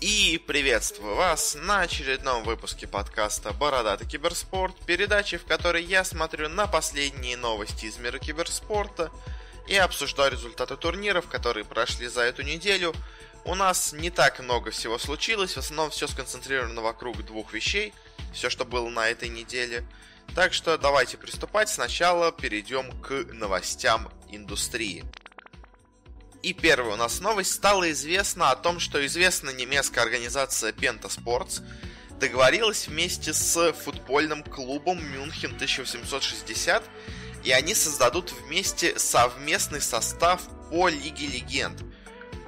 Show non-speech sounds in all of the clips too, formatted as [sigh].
И приветствую вас на очередном выпуске подкаста «Бородатый киберспорт», передачи, в которой я смотрю на последние новости из мира киберспорта и обсуждаю результаты турниров, которые прошли за эту неделю. У нас не так много всего случилось, в основном все сконцентрировано вокруг двух вещей, все, что было на этой неделе. Так что давайте приступать. Сначала перейдем к новостям индустрии. И первая у нас новость. Стало известно о том, что известная немецкая организация Penta Sports договорилась вместе с футбольным клубом Мюнхен 1860, и они создадут вместе совместный состав по Лиге Легенд.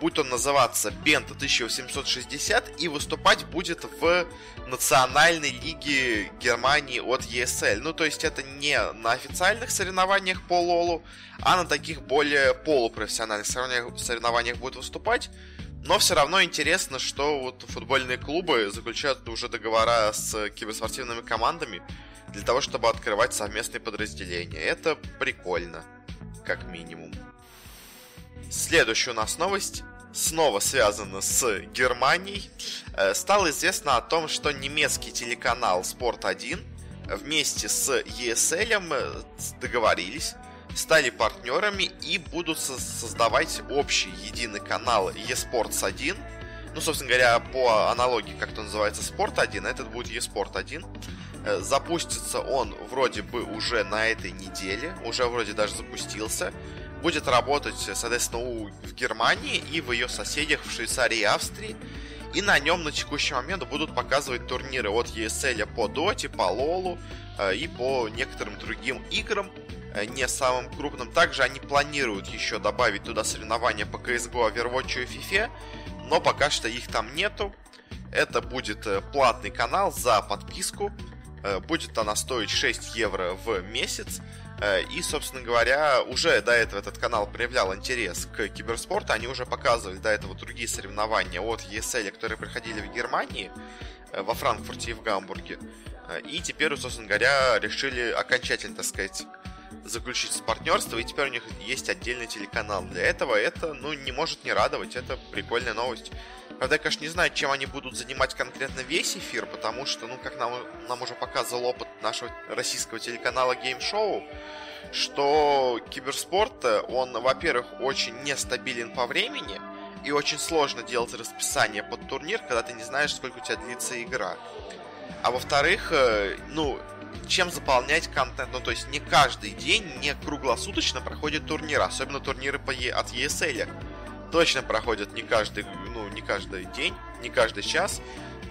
Будет он называться Бента 1860 и выступать будет в национальной лиге Германии от ESL. Ну, то есть это не на официальных соревнованиях по Лолу, а на таких более полупрофессиональных соревнованиях, соревнованиях будет выступать. Но все равно интересно, что вот футбольные клубы заключают уже договора с киберспортивными командами для того, чтобы открывать совместные подразделения. Это прикольно, как минимум. Следующая у нас новость снова связана с Германией. Э, стало известно о том, что немецкий телеканал Sport1 вместе с ESL э, договорились, стали партнерами и будут создавать общий единый канал eSports 1. Ну, собственно говоря, по аналогии, как это называется, Sport 1, этот будет eSport 1. Э, запустится он вроде бы уже на этой неделе, уже вроде даже запустился будет работать, соответственно, в Германии и в ее соседях в Швейцарии и Австрии. И на нем на текущий момент будут показывать турниры от ESL по Доте, по Лолу э, и по некоторым другим играм, э, не самым крупным. Также они планируют еще добавить туда соревнования по CSGO, Overwatch и FIFA, но пока что их там нету. Это будет э, платный канал за подписку. Будет она стоить 6 евро в месяц. Э, и, собственно говоря, уже до этого этот канал проявлял интерес к киберспорту. Они уже показывали до этого другие соревнования от ESL, которые проходили в Германии, э, во Франкфурте и в Гамбурге. Э, и теперь, собственно говоря, решили окончательно, так сказать, заключить партнерство, и теперь у них есть отдельный телеканал для этого. Это, ну, не может не радовать, это прикольная новость. Правда, я, конечно, не знаю, чем они будут занимать конкретно весь эфир, потому что, ну, как нам, нам уже показывал опыт нашего российского телеканала Game Show, что киберспорт, он, во-первых, очень нестабилен по времени, и очень сложно делать расписание под турнир, когда ты не знаешь, сколько у тебя длится игра. А во-вторых, э, ну, чем заполнять контент. Ну, то есть не каждый день, не круглосуточно проходит турнир, особенно турниры по от ESL. Точно проходят не каждый, ну, не каждый день, не каждый час.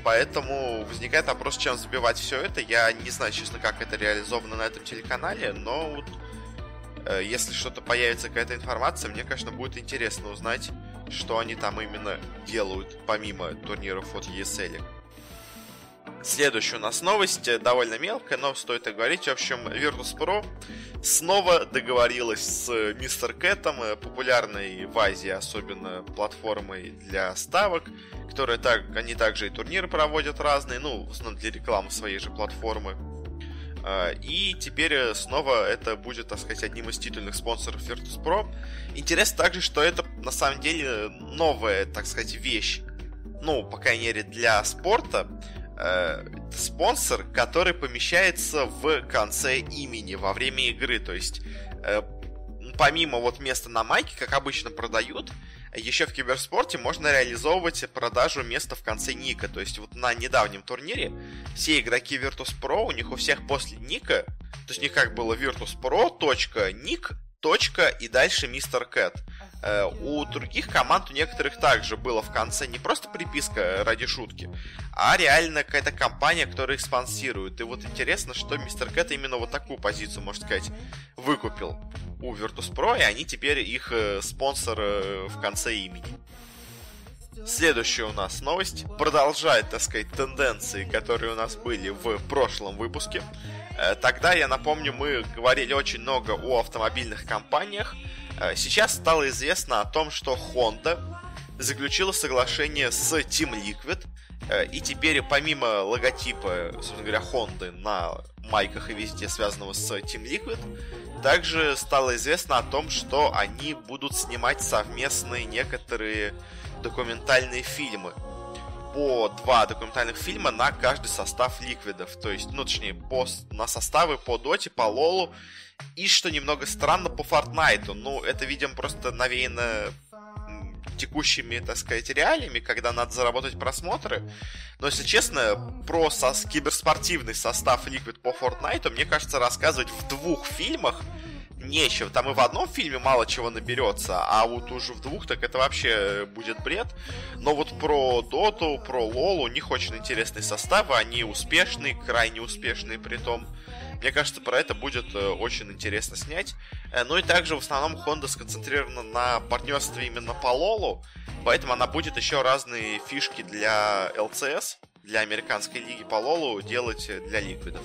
Поэтому возникает вопрос, чем забивать все это. Я не знаю, честно, как это реализовано на этом телеканале, но вот э, если что-то появится, какая-то информация, мне, конечно, будет интересно узнать, что они там именно делают, помимо турниров от ESL. Следующая у нас новость, э, довольно мелкая, но стоит говорить. В общем, Virtus.pro снова договорилась с Мистер Кэтом, э, популярной в Азии, особенно платформой для ставок, которые так, они также и турниры проводят разные, ну, в основном для рекламы своей же платформы. А, и теперь э, снова это будет, так сказать, одним из титульных спонсоров Virtus.pro. Интересно также, что это на самом деле новая, так сказать, вещь, ну, по крайней мере, для спорта, э, спонсор, который помещается в конце имени во время игры. То есть, э, помимо вот места на майке, как обычно продают, еще в киберспорте можно реализовывать продажу места в конце ника. То есть вот на недавнем турнире все игроки Virtus.pro, у них у всех после ника, то есть у них как было Virtus.pro, ник, и дальше Мистер Кэт. Э, у других команд, у некоторых также было в конце не просто приписка ради шутки, а реально какая-то компания, которая их спонсирует. И вот интересно, что Мистер Кэт именно вот такую позицию, можно сказать, выкупил у Virtus.pro, и они теперь их э, спонсор э, в конце имени. Следующая у нас новость продолжает, так сказать, тенденции, которые у нас были в прошлом выпуске. Тогда, я напомню, мы говорили очень много о автомобильных компаниях, Э, сейчас стало известно о том, что Honda заключила соглашение с Team Liquid, э, и теперь помимо логотипа, собственно говоря, Honda на майках и везде связанного с Team Liquid, также стало известно о том, что они будут снимать совместные некоторые документальные фильмы. по два документальных фильма на каждый состав ликвидов. То есть, ну, точнее, по, на составы по Доте, по Лолу. И, что немного странно, по Фортнайту. Ну, это, видимо, просто навеяно текущими, так сказать, реалиями, когда надо заработать просмотры. Но, если честно, про со киберспортивный состав Liquid по Fortnite, мне кажется, рассказывать в двух фильмах нечего. Там и в одном фильме мало чего наберется, а вот уже в двух так это вообще будет бред. Но вот про Доту, про Лол, у них очень интересные составы, они успешные, крайне успешные при том. Мне кажется, про это будет э, очень интересно снять. Э, ну и также в основном Honda сконцентрирована на партнерстве именно по Лолу, поэтому она будет еще разные фишки для LCS, для американской лиги по Лолу делать для ликвидов.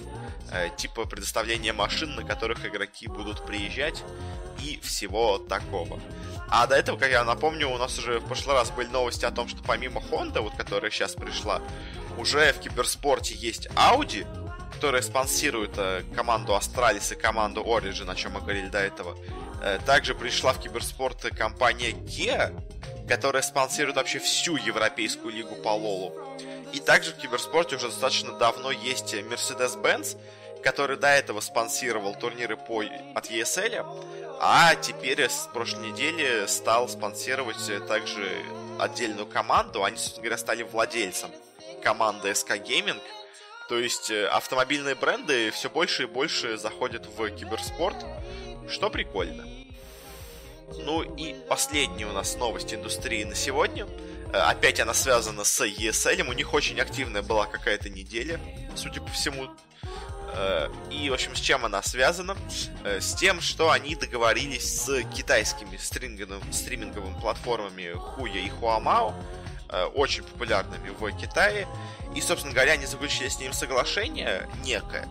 Э, типа предоставления машин, на которых игроки будут приезжать и всего такого. А до этого, как я напомню, у нас уже в прошлый раз были новости о том, что помимо Honda, вот которая сейчас пришла, уже в киберспорте есть Audi, которая спонсирует э, команду Astralis и команду Origin, о чем мы говорили до этого. Э, также пришла в киберспорт компания Kia, которая спонсирует вообще всю европейскую лигу по Лолу. И также в киберспорте уже достаточно давно есть Mercedes-Benz, который до этого спонсировал турниры по от ESL, а теперь с прошлой недели стал спонсировать также отдельную команду. Они, собственно говоря, стали владельцем команды SK Gaming. То есть э, автомобильные бренды все больше и больше заходят в киберспорт, что прикольно. Ну и последняя у нас новость индустрии на сегодня. Э, опять она связана с ESL. У них очень активная была какая-то неделя, судя по всему. Э, и, в общем, с чем она связана? С тем, что они договорились с китайскими стриминговыми, стриминговыми платформами Хуя и Хуамао, очень популярными в Китае. И, собственно говоря, они заключили с ним соглашение некое.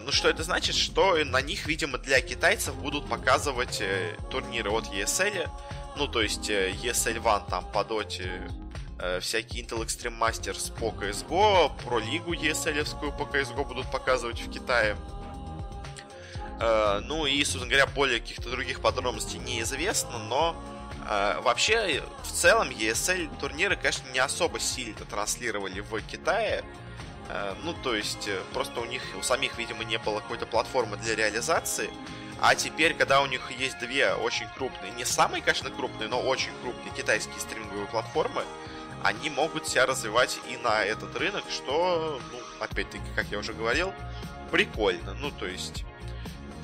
Ну, что это значит? Что на них, видимо, для китайцев будут показывать турниры от ESL. Ну, то есть ESL One там по доте Э, всякие Intel Extreme Masters по CSGO, про лигу ESL по CSGO будут показывать в Китае. Э, ну и, собственно говоря, более каких-то других подробностей неизвестно, но э, вообще, в целом, ESL турниры, конечно, не особо сильно транслировали в Китае. Ну, то есть, просто у них, у самих, видимо, не было какой-то платформы для реализации. А теперь, когда у них есть две очень крупные, не самые, конечно, крупные, но очень крупные китайские стриминговые платформы, они могут себя развивать и на этот рынок, что, ну, опять-таки, как я уже говорил, прикольно. Ну, то есть,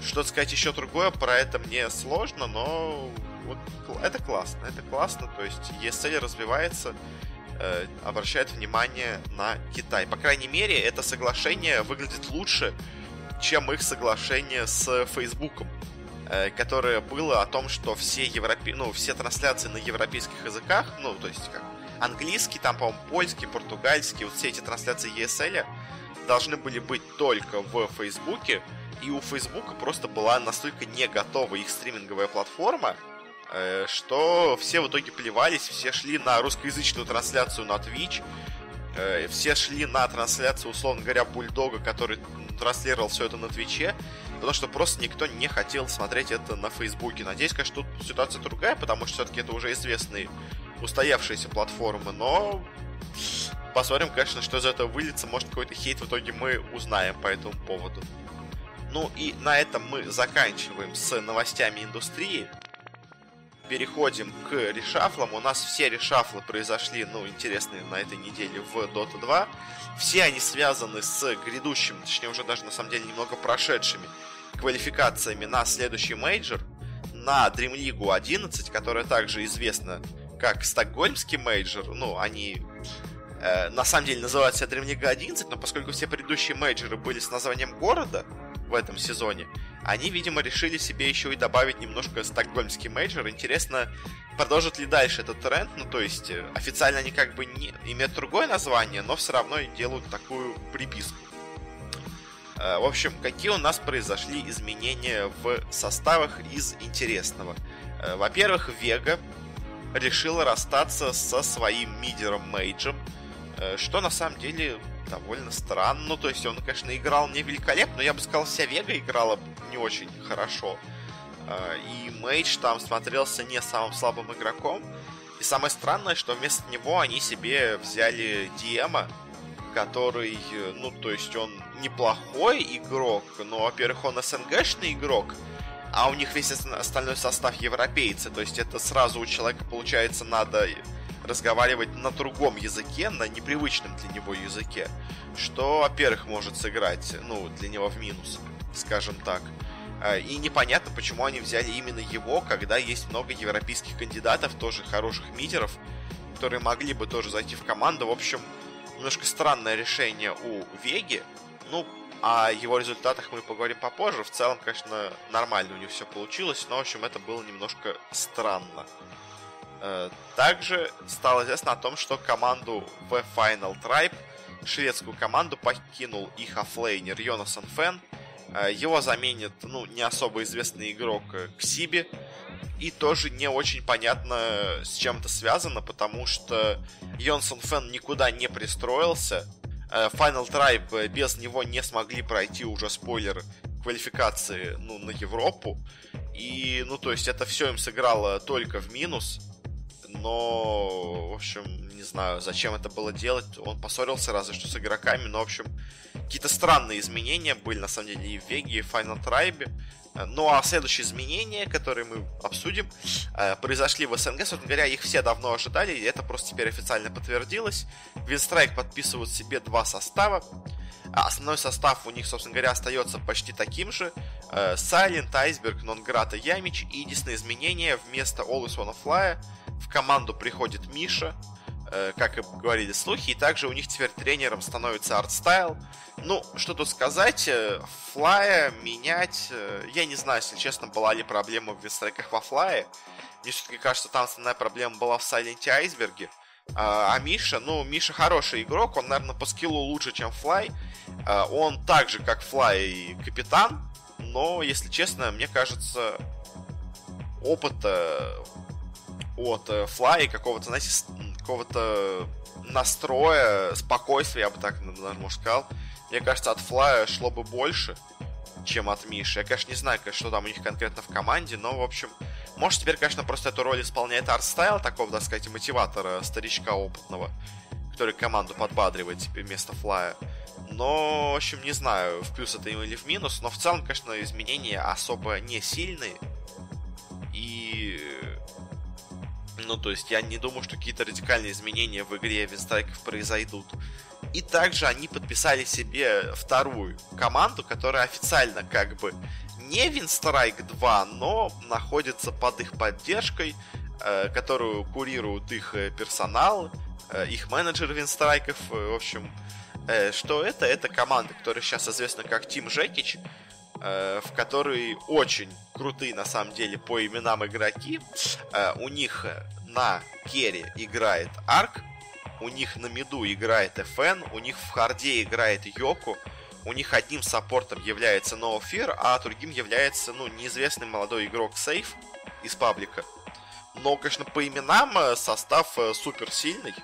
что сказать еще другое про это мне сложно, но вот это классно, это классно. То есть, ESL развивается, э, обращает внимание на Китай. По крайней мере, это соглашение выглядит лучше, чем их соглашение с Фейсбуком э, которое было о том, что все, европе... ну, все трансляции на европейских языках, ну, то есть как английский, там, по-моему, польский, португальский, вот все эти трансляции ESL должны были быть только в Фейсбуке, и у Фейсбука просто была настолько не готова их стриминговая платформа, э, что все в итоге плевались, все шли на русскоязычную трансляцию на Twitch, э, все шли на трансляцию, условно говоря, Бульдога, который транслировал все это на Твиче, потому что просто никто не хотел смотреть это на Фейсбуке. Надеюсь, конечно, тут ситуация другая, потому что все-таки это уже известный устоявшиеся платформы, но посмотрим, конечно, что из этого выльется. Может, какой-то хейт в итоге мы узнаем по этому поводу. Ну и на этом мы заканчиваем с новостями индустрии. Переходим к решафлам. У нас все решафлы произошли, ну, интересные на этой неделе в Dota 2. Все они связаны с грядущим, точнее, уже даже на самом деле немного прошедшими квалификациями на следующий мейджор, на DreamLeague 11, которая также известна как стокгольмский мейджор, ну, они э, на самом деле называют себя DreamLeague 11, но поскольку все предыдущие мейджоры были с названием города в этом сезоне, они, видимо, решили себе еще и добавить немножко стокгольмский мейджор. Интересно, продолжит ли дальше этот тренд, ну, то есть, э, официально они как бы не имеют другое название, но все равно делают такую приписку. Э, в общем, какие у нас произошли изменения в составах из интересного? Э, во-первых, Вега решил расстаться со своим мидером Мейджем, что на самом деле довольно странно. То есть он, конечно, играл не великолепно, но я бы сказал, вся Вега играла не очень хорошо. Э, и Мейдж там смотрелся не самым слабым игроком. И самое странное, что вместо него они себе взяли Диема, который, ну, то есть он неплохой игрок, но, во-первых, он СНГшный игрок, а у них весь остальной состав европейцы, то есть это сразу у человека, получается, надо разговаривать на другом языке, на непривычном для него языке, что, во-первых, может сыграть, ну, для него в минус, скажем так. А, и непонятно, почему они взяли именно его, когда есть много европейских кандидатов, тоже хороших митеров, которые могли бы тоже зайти в команду. В общем, немножко странное решение у Веги. Ну, о его результатах мы поговорим попозже. В целом, конечно, нормально у него все получилось, но, в общем, это было немножко странно. Э, также стало известно о том, что команду в Final Tribe, шведскую команду, покинул их оффлейнер Jonassomfan. Э, его заменит, ну, не особо известный игрок э, Xibbe. И тоже не очень понятно, с чем это связано, потому что Йонсон Фен никуда не пристроился. Final Tribe без него не смогли пройти уже спойлер квалификации ну, на Европу. И, ну, то есть это все им сыграло только в минус но, в общем, не знаю, зачем это было делать. Он поссорился разве что с игроками, но, в общем, какие-то странные изменения были, на самом деле, и в Веге, и в Final Tribe. Ну а следующие изменения, которые мы обсудим, э, произошли в СНГ. Собственно говоря, их все давно ожидали, и это просто теперь официально подтвердилось. Винстрайк подписывают себе два состава. А основной состав у них, собственно говоря, остается почти таким же. Silent, Iceberg, Нонград и Ямич. И единственное изменение вместо Always Wanna Fly в команду приходит Миша, э, как и говорили слухи, и также у них теперь тренером становится артстайл. Ну, что тут сказать, э, флая менять, э, я не знаю, если честно, была ли проблема в винстрайках во флае. Мне все-таки кажется, там основная проблема была в Сайленте Айсберге. А, а Миша, ну, Миша хороший игрок, он, наверное, по скиллу лучше, чем Флай. А, он так же, как Флай и Капитан, но, если честно, мне кажется, опыта от э, Fly, какого-то, знаете, какого-то настроя, спокойствия, я бы так, наверное, может, сказал. Мне кажется, от Fly шло бы больше, чем от Миши. Я, конечно, не знаю, что там у них конкретно в команде, но, в общем, может, теперь, конечно, просто эту роль исполняет ArtStyle, такого, так сказать, мотиватора, старичка опытного, который команду подбадривает теперь вместо Флая. Но, в общем, не знаю, в плюс это или в минус, но в целом, конечно, изменения особо не сильные. И ну, то есть я не думаю, что какие-то радикальные изменения в игре Винстрайков произойдут. И также они подписали себе вторую команду, которая официально как бы не Винстрайк 2, но находится под их поддержкой, э, которую курируют их э, персонал, э, их менеджер Винстрайков. В общем, что это? Это команда, которая сейчас известна как Тим Жекич, в которой очень крутые на самом деле по именам игроки. Э, у них на carry играет Ark, у них на миду играет FN, у них в харде играет Yoky, у них одним саппортом является No а другим является, ну, неизвестный молодой игрок Сейф из паблика. Но, конечно, по именам э, состав э, супер сильный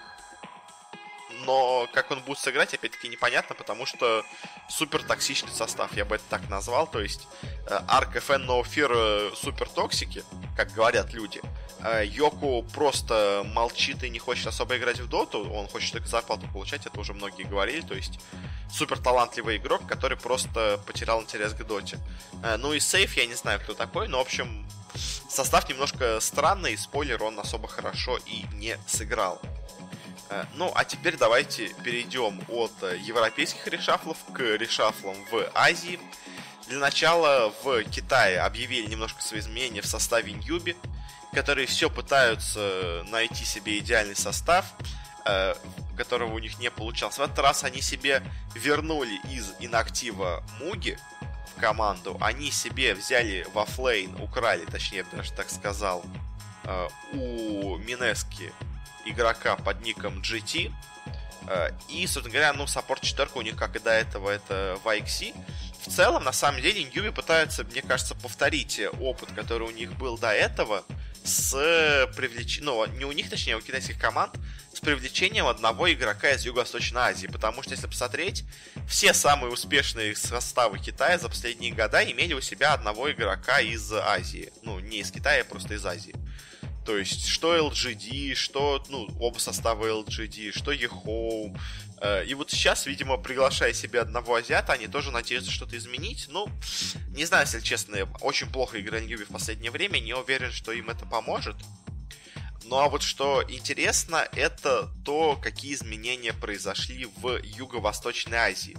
но как он будет играть, опять-таки непонятно, потому что супер токсичный состав, я бы это так назвал, то есть Арк, FN, No Fear супер токсики, как говорят люди. Э, Йоку просто молчит и не хочет особо играть в доту, он хочет только зарплату получать, это уже многие говорили, то есть супер талантливый игрок, который просто потерял интерес к доте. Э, ну и Сейф, я не знаю, кто такой, но, в общем, состав немножко странный, спойлер, он особо хорошо и не сыграл. Э, ну, а теперь давайте перейдем от э, европейских решафлов к решафлам в Азии. Для начала в Китае объявили немножко свои изменения в составе Ньюби, которые все пытаются найти себе идеальный состав, э, которого у них не получалось. В этот раз они себе вернули из инактива Муги в команду, они себе взяли во флейн, украли, точнее, я бы даже так сказал, у Минески игрока под ником GT. Э, и, собственно говоря, ну, саппорт четверка у них, как и до этого, это YXC. В целом, на самом деле, Ньюби пытаются, мне кажется, повторить опыт, который у них был до этого, с привлечением, ну, не у них, точнее, у китайских команд, с привлечением одного игрока из Юго-Восточной Азии. Потому что, если посмотреть, все самые успешные составы Китая за последние года имели у себя одного игрока из Азии. Ну, не из Китая, а просто из Азии. То есть, что LGD, что, ну, оба состава LGD, что eHome. Э, и вот сейчас, видимо, приглашая себе одного азиата, они тоже надеются что-то изменить. Ну, не знаю, если честно, очень плохо играли Юби в последнее время, не уверен, что им это поможет. Ну а вот что интересно, это то, какие изменения произошли в Юго-Восточной Азии.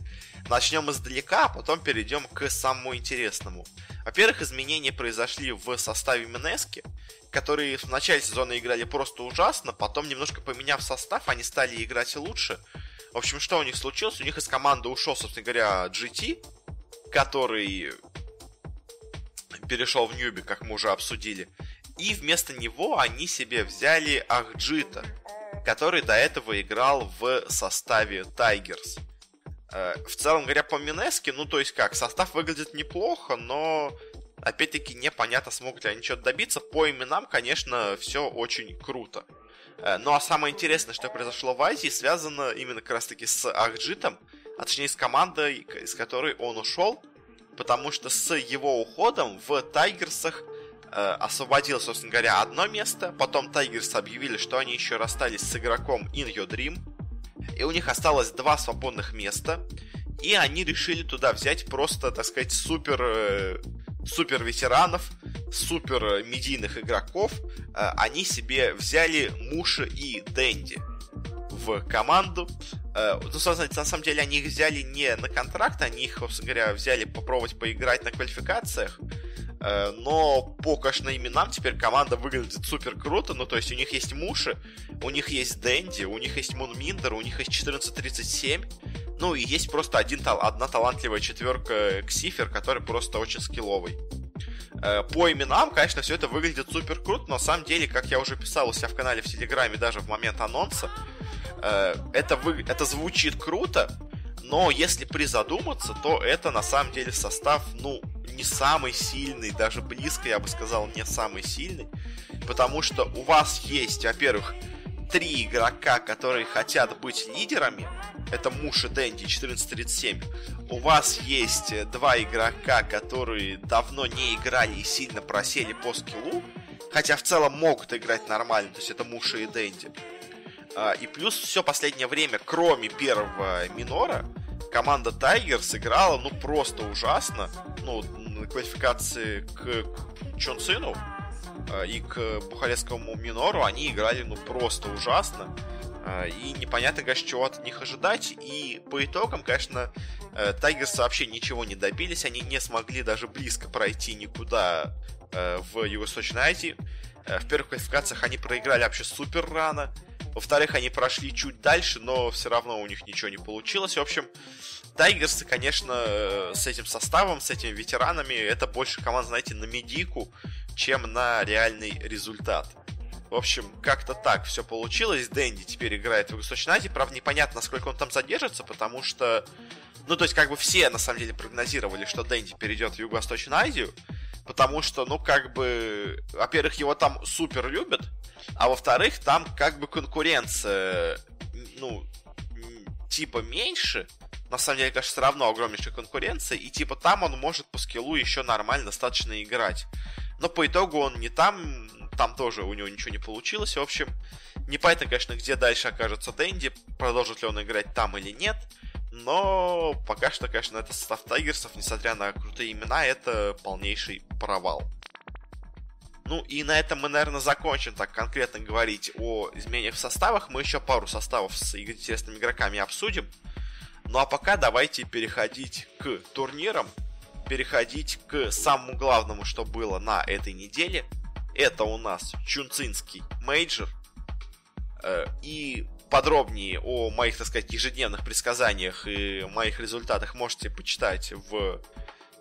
Начнем издалека, а потом перейдем к самому интересному. Во-первых, изменения произошли в составе Минески, которые в начале сезона играли просто ужасно, потом, немножко поменяв состав, они стали играть лучше. В общем, что у них случилось? У них из команды ушел, собственно говоря, GT, который перешел в Ньюби, как мы уже обсудили. И вместо него они себе взяли Ахджита, который до этого играл в составе Тайгерс. Э, в целом говоря по Минеске, ну то есть как, состав выглядит неплохо, но опять-таки непонятно, смогут ли они что-то добиться. По именам, конечно, все очень круто. Э, ну а самое интересное, что произошло в Азии, связано именно как раз таки с Ахджитом, а точнее с командой, из которой он ушел, потому что с его уходом в Тайгерсах освободил, собственно говоря, одно место, потом Тайгерс объявили, что они еще расстались с игроком In Your Dream, и у них осталось два свободных места, и они решили туда взять просто, так сказать, супер, э, супер ветеранов, супер медийных игроков. Э, они себе взяли Муша и Дэнди в команду. Э, ну, на самом деле, они их взяли не на контракт, они их, собственно говоря, взяли попробовать поиграть на квалификациях. Э, но по, конечно, именам теперь команда выглядит супер круто. Ну, то есть у них есть Муши, у них есть Дэнди, у них есть Мунминдер, у них есть 1437. Ну, и есть просто один, одна талантливая четверка Ксифер, который просто очень скилловый. Э, по именам, конечно, все это выглядит супер круто, но на самом деле, как я уже писал у себя в канале в Телеграме даже в момент анонса, э, это, вы, это звучит круто, но если призадуматься, то это на самом деле состав, ну, не самый сильный, даже близко, я бы сказал, не самый сильный, потому что у вас есть, во-первых, три игрока, которые хотят быть лидерами, это Муш и Дэнди 1437. У вас есть два игрока, которые давно не играли и сильно просели по скиллу, хотя в целом могут играть нормально, то есть это Муша и Дэнди. А, и плюс все последнее время, кроме первого минора, команда Тайгер сыграла, ну, просто ужасно. Ну, на квалификации к Чон Цину э, и к Бухарестскому Минору они играли, ну, просто ужасно. Э, и непонятно, конечно, чего от них ожидать. И по итогам, конечно, э, Тайгерс вообще ничего не добились. Они не смогли даже близко пройти никуда в Юго-Восточной Азии. В первых квалификациях они проиграли вообще супер рано. Во-вторых, они прошли чуть дальше, но все равно у них ничего не получилось. В общем, Тайгерсы, конечно, э, с этим составом, с этими ветеранами, это больше команд, знаете, на медику, чем на реальный результат. В общем, как-то так все получилось. Дэнди теперь играет в Восточной Азии. Правда, непонятно, насколько он там задержится, потому что... Ну, то есть, как бы все, на самом деле, прогнозировали, что Дэнди перейдет в Юго-Восточную Азию. Потому что, ну, как бы, во-первых, его там супер любят, а во-вторых, там как бы конкуренция, ну, типа меньше, на самом деле, конечно, все равно огромнейшая конкуренция, и типа там он может по скиллу еще нормально достаточно играть. Но по итогу он не там, там тоже у него ничего не получилось. В общем, непонятно, конечно, где дальше окажется Дэнди, продолжит ли он играть там или нет. Но пока что, конечно, это состав Тайгерсов, несмотря на крутые имена, это полнейший провал. Ну и на этом мы, наверное, закончим так конкретно говорить о изменениях в составах. Мы еще пару составов с интересными игроками обсудим. Ну а пока давайте переходить к турнирам, переходить к самому главному, что было на этой неделе. Это у нас Чунцинский мейджор. Э, и подробнее о моих, так сказать, ежедневных предсказаниях и моих результатах можете почитать в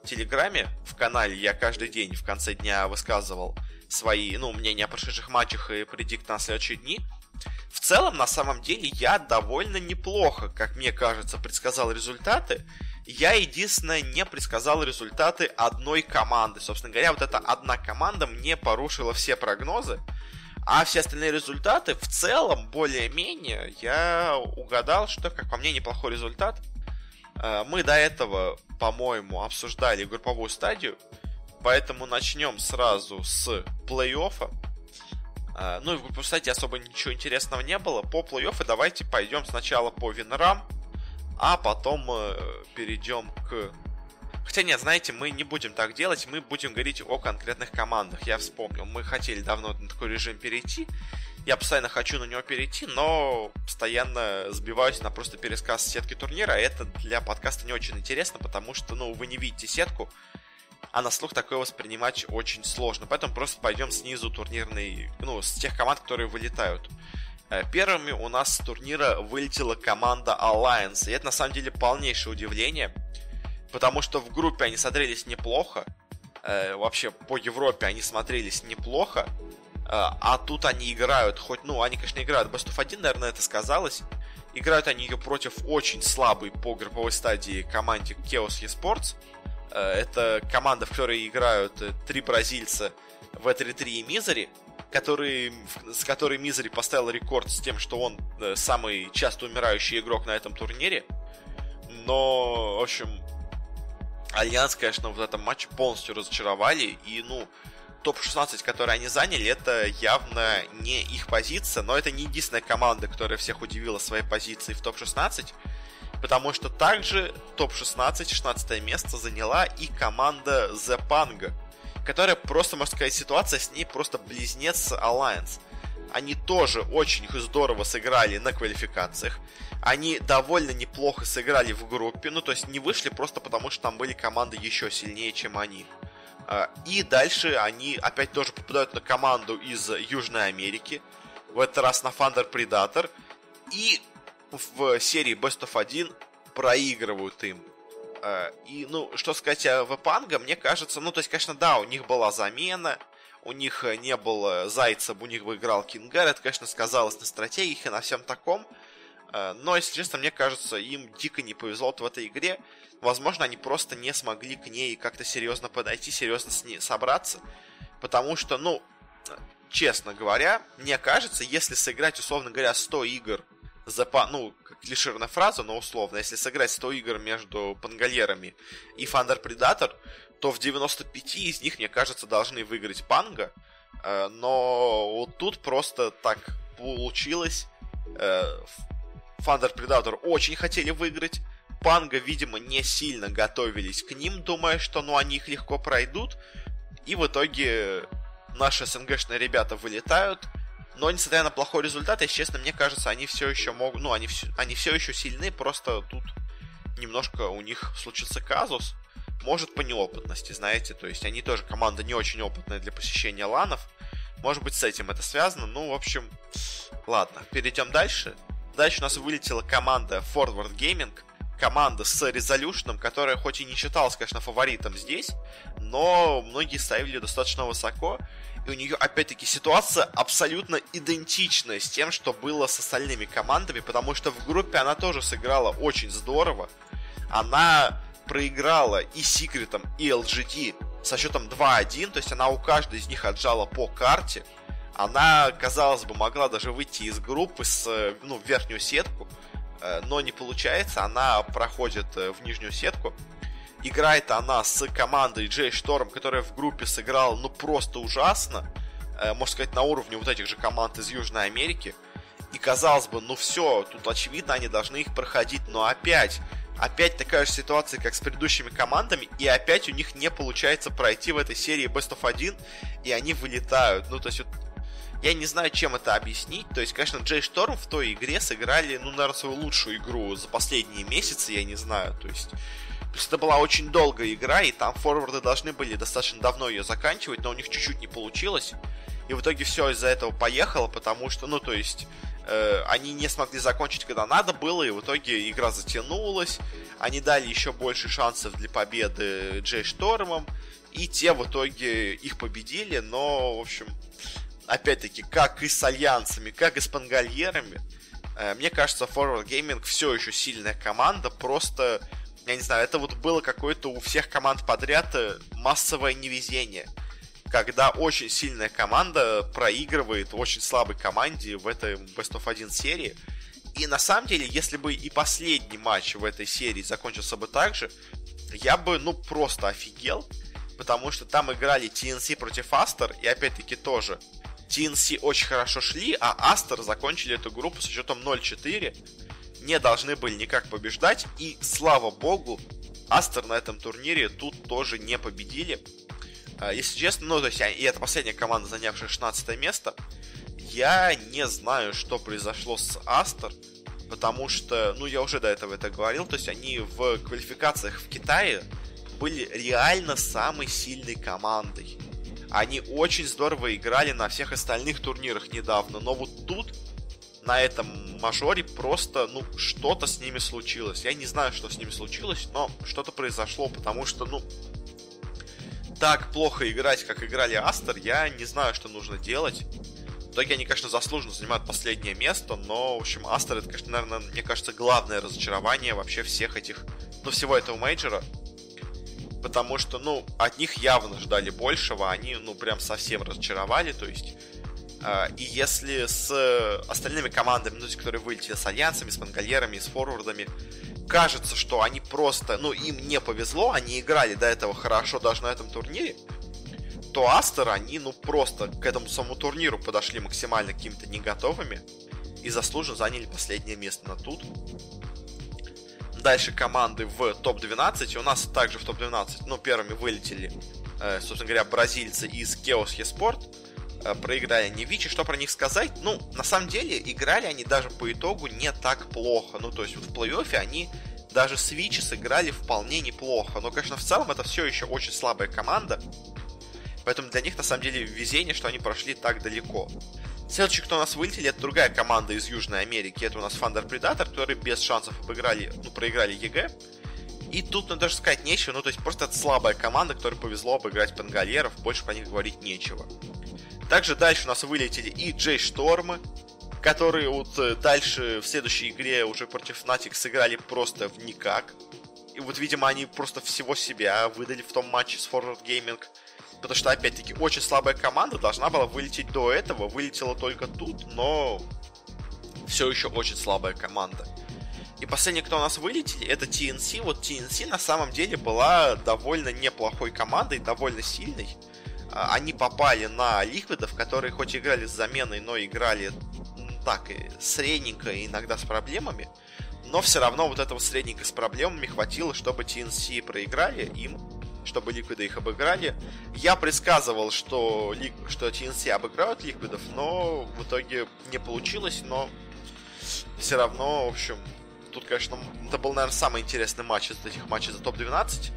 Телеграме, в канале. Я каждый день в конце дня высказывал свои, ну, мнения о прошедших матчах и predict на следующие дни. В целом, на самом деле, я довольно неплохо, как мне кажется, предсказал результаты. Я, единственное, не предсказал результаты одной команды. Собственно говоря, вот эта одна команда мне порушила все прогнозы. А все остальные результаты в целом более-менее я угадал, что, как по мне, неплохой результат. Э, мы до этого, по-моему, обсуждали групповую стадию, поэтому начнем сразу с плей-оффа. Э, ну и в группе, кстати, особо ничего интересного не было. По плей-оффу давайте пойдем сначала по винрам, а потом э, перейдем к... Хотя нет, знаете, мы не будем так делать, мы будем говорить о конкретных командах. Я вспомнил, мы хотели давно на такой режим перейти, я постоянно хочу на него перейти, но постоянно сбиваюсь на просто пересказ сетки турнира, а это для подкаста не очень интересно, потому что, ну, вы не видите сетку, а на слух такое воспринимать очень сложно. Поэтому просто пойдем снизу турнирный, ну, с тех команд, которые вылетают. Э, первыми у нас с турнира вылетела команда Alliance. И это на самом деле полнейшее удивление, потому что в группе они смотрелись неплохо. Э, вообще по Европе они смотрелись неплохо. Э, а тут они играют, хоть, ну, они, конечно, играют Best of 1, наверное, это сказалось. Играют они ее против очень слабой по групповой стадии команде Chaos Esports. Э, это команда, в которой играют э, три бразильца w33 и MISERY, который, с которой MISERY поставил рекорд с тем, что он э, самый часто умирающий игрок на этом турнире. Но, в общем, Альянс, конечно, в этом матче полностью разочаровали. И, ну, топ-16, который они заняли, это явно не их позиция, но это не единственная команда, которая всех удивила своей позицией в топ-16 потому что также топ-16, 16 место заняла и команда The Panga, которая просто, можно сказать, ситуация с ней просто близнец Alliance. Они тоже очень здорово сыграли на квалификациях. Они довольно неплохо сыграли в группе, ну то есть не вышли просто потому, что там были команды еще сильнее, чем они. А, и дальше они опять тоже попадают на команду из Южной Америки. В этот раз на Thunder Predator. И в серии Best of 1 проигрывают им. Э, и, ну, что сказать о Вепанга, мне кажется, ну, то есть, конечно, да, у них была замена, у них не было Зайцев, у них бы играл Кингар, это, конечно, сказалось на стратегиях и на всем таком, э, но, если честно, мне кажется, им дико не повезло в этой игре, возможно, они просто не смогли к ней как-то серьезно подойти, серьезно с ней собраться, потому что, ну, честно говоря, мне кажется, если сыграть, условно говоря, 100 игр за, ну, клиширная фраза, но условно, если сыграть 100 игр между пангольерами и Thunder Predator, то в 95 из них, мне кажется, должны выиграть Панга. Э, но вот тут просто так получилось. Э, Thunder Predator очень хотели выиграть. Панга, видимо, не сильно готовились к ним, думая, что ну, они их легко пройдут. И в итоге наши СНГшные ребята вылетают – но, несмотря на плохой результат, если честно, мне кажется, они все еще могут... Ну, они все, они все еще сильны, просто тут немножко у них случился казус. Может, по неопытности, знаете. То есть, они тоже команда не очень опытная для посещения ланов. Может быть, с этим это связано. Ну, в общем, ладно. Перейдем дальше. Дальше у нас вылетела команда Forward Gaming. Команда с Resolution, которая хоть и не считалась, конечно, фаворитом здесь, но многие ставили достаточно высоко и у нее, опять-таки, ситуация абсолютно идентичная с тем, что было с остальными командами, потому что в группе она тоже сыграла очень здорово. Она проиграла и Секретом, и LGD со счетом 2-1, то есть она у каждой из них отжала по карте. Она, казалось бы, могла даже выйти из группы с, ну, в верхнюю сетку, э, но не получается, она проходит э, в нижнюю сетку. Играет она с командой Джей Шторм, которая в группе сыграла, ну, просто ужасно. Э, можно сказать, на уровне вот этих же команд из Южной Америки. И казалось бы, ну все, тут очевидно, они должны их проходить, но опять, опять такая же ситуация, как с предыдущими командами, и опять у них не получается пройти в этой серии Best of 1, и они вылетают. Ну, то есть, вот, я не знаю, чем это объяснить. То есть, конечно, Джей Шторм в той игре сыграли, ну, наверное, свою лучшую игру за последние месяцы, я не знаю. То есть, есть это была очень долгая игра, и там форварды должны были достаточно давно ее заканчивать, но у них чуть-чуть не получилось. И в итоге все из-за этого поехало, потому что, ну, то есть, э, они не смогли закончить, когда надо было, и в итоге игра затянулась. Они дали еще больше шансов для победы Джей Штормом, и те в итоге их победили, но, в общем, опять-таки, как и с альянсами, как и с пангольерами, э, мне кажется, Forward Gaming все еще сильная команда, просто я не знаю, это вот было какое-то у всех команд подряд э, массовое невезение. Когда очень сильная команда проигрывает очень слабой команде в этой Best of 1 серии. И на самом деле, если бы и последний матч в этой серии закончился бы так же, я бы, ну, просто офигел. Потому что там играли TNC против Астер, и опять-таки тоже TNC очень хорошо шли, а Астер закончили эту группу с счетом 0-4. Не должны были никак побеждать, и слава богу, Астер на этом турнире тут тоже не победили. А, если честно, ну, то есть, и это последняя команда, занявшая 16 место. Я не знаю, что произошло с Астер, потому что, ну, я уже до этого это говорил, то есть они в квалификациях в Китае были реально самой сильной командой. Они очень здорово играли на всех остальных турнирах недавно, но вот тут, на этом мажоре, просто, ну, что-то с ними случилось. Я не знаю, что с ними случилось, но что-то произошло, потому что, ну, так плохо играть, как играли Aster, я не знаю, что нужно делать. В итоге они, конечно, заслуженно занимают последнее место, но, в общем, Aster это, конечно, наверное, мне кажется, главное разочарование вообще всех этих, ну, всего этого мейджора потому что, ну, от них явно ждали большего, они, ну, прям совсем разочаровали, то есть... Э, и если с остальными командами, ну, которые вылетели с альянсами, с мангольерами, с форвардами, кажется, что они просто, ну, им не повезло, они играли до этого хорошо даже на этом турнире, то Астер, они, ну, просто к этому самому турниру подошли максимально какими-то не готовыми и заслуженно заняли последнее место на тут дальше команды в топ-12. У нас также в топ-12, ну, первыми вылетели, э, собственно говоря, бразильцы из Chaos eSport. Э, проиграли они Vici. Что про них сказать? Ну, на самом деле, играли они даже по итогу не так плохо. Ну, то есть, вот в плей-оффе они даже с Vici сыграли вполне неплохо. Но, конечно, в целом это все еще очень слабая команда. Поэтому для них, на самом деле, везение, что они прошли так далеко. Следующий, кто у нас вылетели, это другая команда из Южной Америки. Это у нас Thunder Predator, которые без шансов обыграли, ну, проиграли EG. И тут, ну, даже сказать нечего, ну, то есть просто это слабая команда, которой повезло обыграть пангалеров, больше про них говорить нечего. Также дальше у нас вылетели и Джей Штормы, которые вот э, дальше в следующей игре уже против Fnatic сыграли просто в никак. И вот, видимо, они просто всего себя выдали в том матче с Forward Gaming. Потому что, опять-таки, очень слабая команда должна была вылететь до этого, вылетела только тут, но все еще очень слабая команда. И последний, кто у нас вылетели, это TNC. Вот TNC на самом деле была довольно неплохой командой, довольно сильной. А, они попали на ликвидов, которые хоть играли с заменой, но играли так, и средненько, и иногда с проблемами. Но все равно вот этого средненько с проблемами хватило, чтобы TNC проиграли им чтобы ликвиды их обыграли. Я предсказывал, что, лик... что TNC обыграют ликвидов, но в итоге не получилось, но все равно, в общем, тут, конечно, это был, наверное, самый интересный матч из этих матчей за топ-12.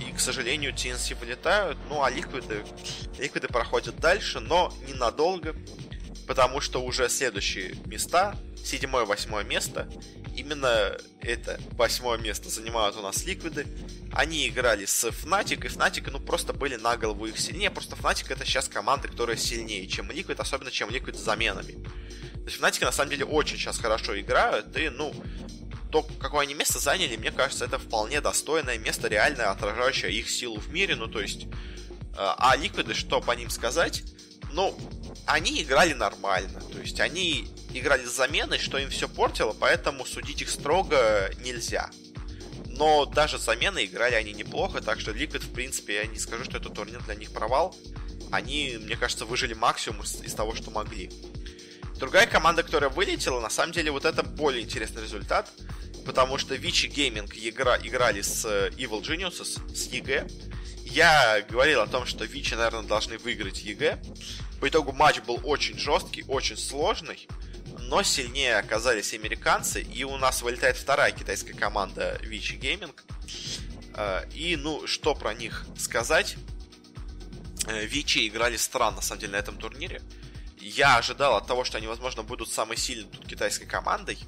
И, к сожалению, TNC вылетают. Ну, а ликвиды, ликвиды проходят дальше, но ненадолго. Потому что уже следующие места, седьмое, восьмое место, именно это восьмое место занимают у нас ликвиды. Они играли с Fnatic, и Fnatic, ну, просто были на голову их сильнее. Просто Fnatic это сейчас команда, которая сильнее, чем Liquid, особенно чем Liquid с заменами. То есть Fnatic на самом деле очень сейчас хорошо играют, и, ну, то, какое они место заняли, мне кажется, это вполне достойное место, реально отражающее их силу в мире, ну, то есть... Э, а Liquid, что по ним сказать, ну, они играли нормально, то есть они играли с заменой, что им все портило, поэтому судить их строго нельзя. Но даже с заменой играли они неплохо, так что Liquid, в принципе, я не скажу, что этот турнир для них провал. Они, мне кажется, выжили максимум из того, что могли. Другая команда, которая вылетела, на самом деле, вот это более интересный результат, потому что Vici Gaming игра, играли с э, Evil Geniuses, с EG. Я говорил о том, что Vici, наверное, должны выиграть EG. По итогу матч был очень жесткий, очень сложный но сильнее оказались американцы, и у нас вылетает вторая китайская команда Vici Gaming. А, и, ну, что про них сказать? Вичи э, играли странно, на самом деле, на этом турнире. Я ожидал от того, что они, возможно, будут самой сильной тут китайской командой,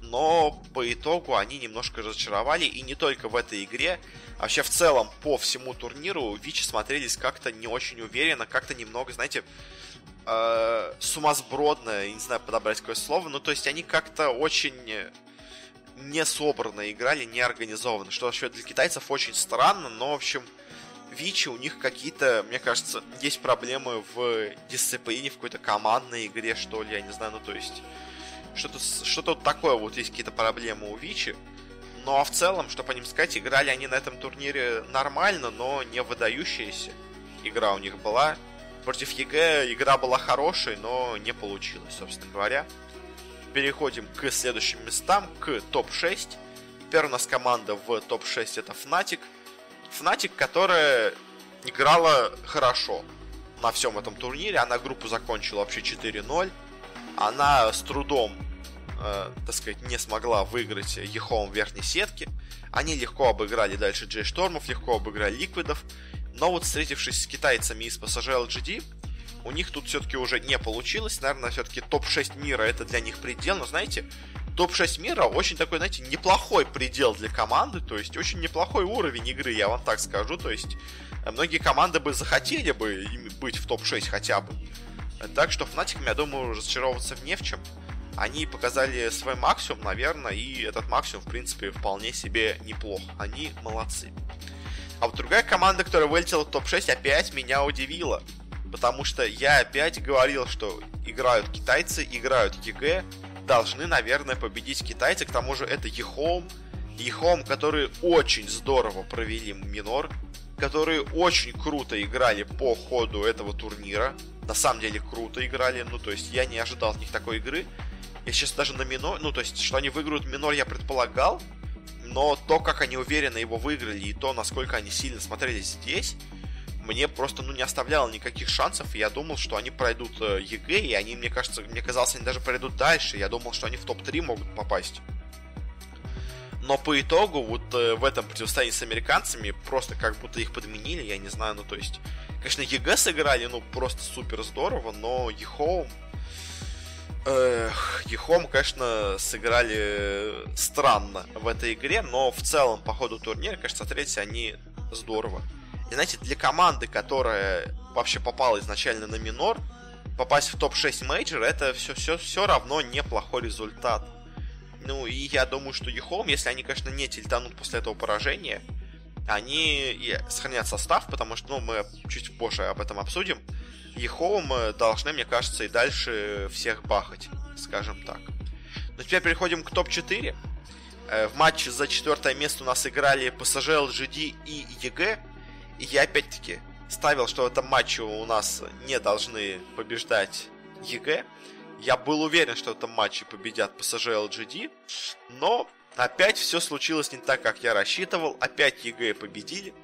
но по итогу они немножко разочаровали, и не только в этой игре, а вообще в целом по всему турниру Вичи смотрелись как-то не очень уверенно, как-то немного, знаете, э, сумасбродно, не знаю подобрать какое слово, но то есть они как-то очень не собранно играли, не организованно, что вообще для китайцев очень странно, но, в общем, Vici у них какие-то, мне кажется, есть проблемы в дисциплине, в какой-то командной игре, что ли, я не знаю, ну то есть что-то что такое вот есть какие-то проблемы у Vici. Ну а в целом, что по ним сказать, играли они на этом турнире нормально, но не выдающиеся. Игра у них была, Против EG игра была хорошей, но не получилось, собственно говоря. Переходим к следующим местам, к топ-6. Первая у нас команда в топ-6 это Fnatic. Fnatic, которая играла хорошо на всем этом турнире. Она группу закончила вообще 4-0. Она с трудом, э, так сказать, не смогла выиграть Ехом в верхней сетке. Они легко обыграли дальше Джей Штормов, легко обыграли Ликвидов. Но вот встретившись с китайцами из PSG LGD, у них тут все-таки уже не получилось. Наверное, все-таки топ-6 мира это для них предел. Но знаете, топ-6 мира очень такой, знаете, неплохой предел для команды. То есть очень неплохой уровень игры, я вам так скажу. То есть э, многие команды бы захотели бы быть в топ-6 хотя бы. Так что Фнатиками, я думаю, разочаровываться не в чем. Они показали свой максимум, наверное, и этот максимум, в принципе, вполне себе неплох. Они молодцы. А вот другая команда, которая вылетела в топ-6, опять меня удивила. Потому что я опять говорил, что играют китайцы, играют EG, должны, наверное, победить китайцы. К тому же это Ехом. Ехом, которые очень здорово провели минор, которые очень круто играли по ходу этого турнира. На самом деле круто играли, ну то есть я не ожидал от них такой игры. Я сейчас даже на минор, ну то есть, что они выиграют минор, я предполагал, но то, как они уверенно его выиграли, и то, насколько они сильно смотрелись здесь, мне просто ну, не оставляло никаких шансов, и я думал, что они пройдут э, EG, и они, мне кажется, мне казалось, они даже пройдут дальше, я думал, что они в топ-3 могут попасть. Но по итогу, вот э, в этом противостоянии с американцами, просто как будто их подменили, я не знаю, ну то есть, конечно, EG сыграли, ну просто супер здорово, но EHOME, Эх, EHOME, конечно, сыграли странно в этой игре, но в целом по ходу турнира, конечно, смотрелись они здорово. И знаете, для команды, которая вообще попала изначально на минор, попасть в топ-6 мейджора, это все, все, все равно неплохой результат. Ну, и я думаю, что EHOME, если они, конечно, не тильтанут после этого поражения, они и сохранят состав, потому что, ну, мы чуть позже об этом обсудим. EHOME э, должны, мне кажется, и дальше всех бахать, скажем так. Но теперь переходим к топ-4. Э, в матче за четвертое место у нас играли PSG, LGD и EG. И я опять-таки ставил, что в этом матче у нас не должны побеждать EG. Я был уверен, что в этом матче победят PSG, LGD. Но опять все случилось не так, как я рассчитывал. Опять EG победили.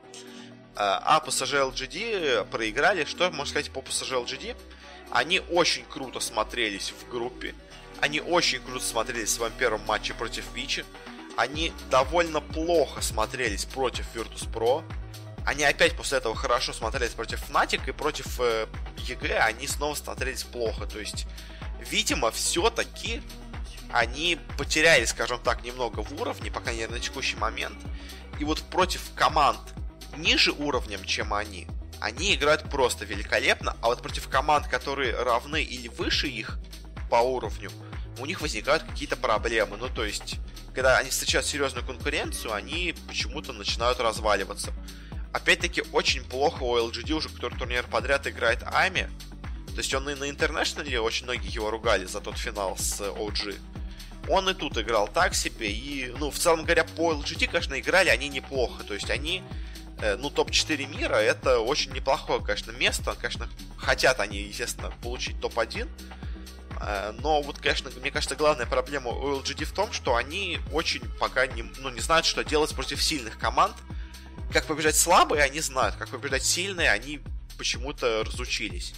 А PSG LGD проиграли. Что можно сказать по PSG LGD? Они очень круто смотрелись в группе. Они очень круто смотрелись в своем первом матче против Vici. Они довольно плохо смотрелись против Virtus.pro. Они опять после этого хорошо смотрелись против Fnatic и против э, EG они снова смотрелись плохо. То есть, видимо, все-таки они потеряли, скажем так, немного в уровне, пока не на текущий момент. И вот против команд, ниже уровнем, чем они, они играют просто великолепно, а вот против команд, которые равны или выше их по уровню, у них возникают какие-то проблемы. Ну, то есть, когда они встречают серьезную конкуренцию, они почему-то начинают разваливаться. Опять-таки, очень плохо у LGD уже, который турнир подряд играет Ами. То есть он и на интернешнале, очень многие его ругали за тот финал с OG. Он и тут играл так себе, и, ну, в целом говоря, по LGD, конечно, играли они неплохо. То есть они Э, ну, топ-4 мира, это очень неплохое, конечно, место. Конечно, хотят они, естественно, получить топ-1. Э, но вот, конечно, мне кажется, главная проблема у LGD в том, что они очень пока не, ну, не знают, что делать против сильных команд. Как побеждать слабые, они знают. Как побеждать сильные, они почему-то разучились.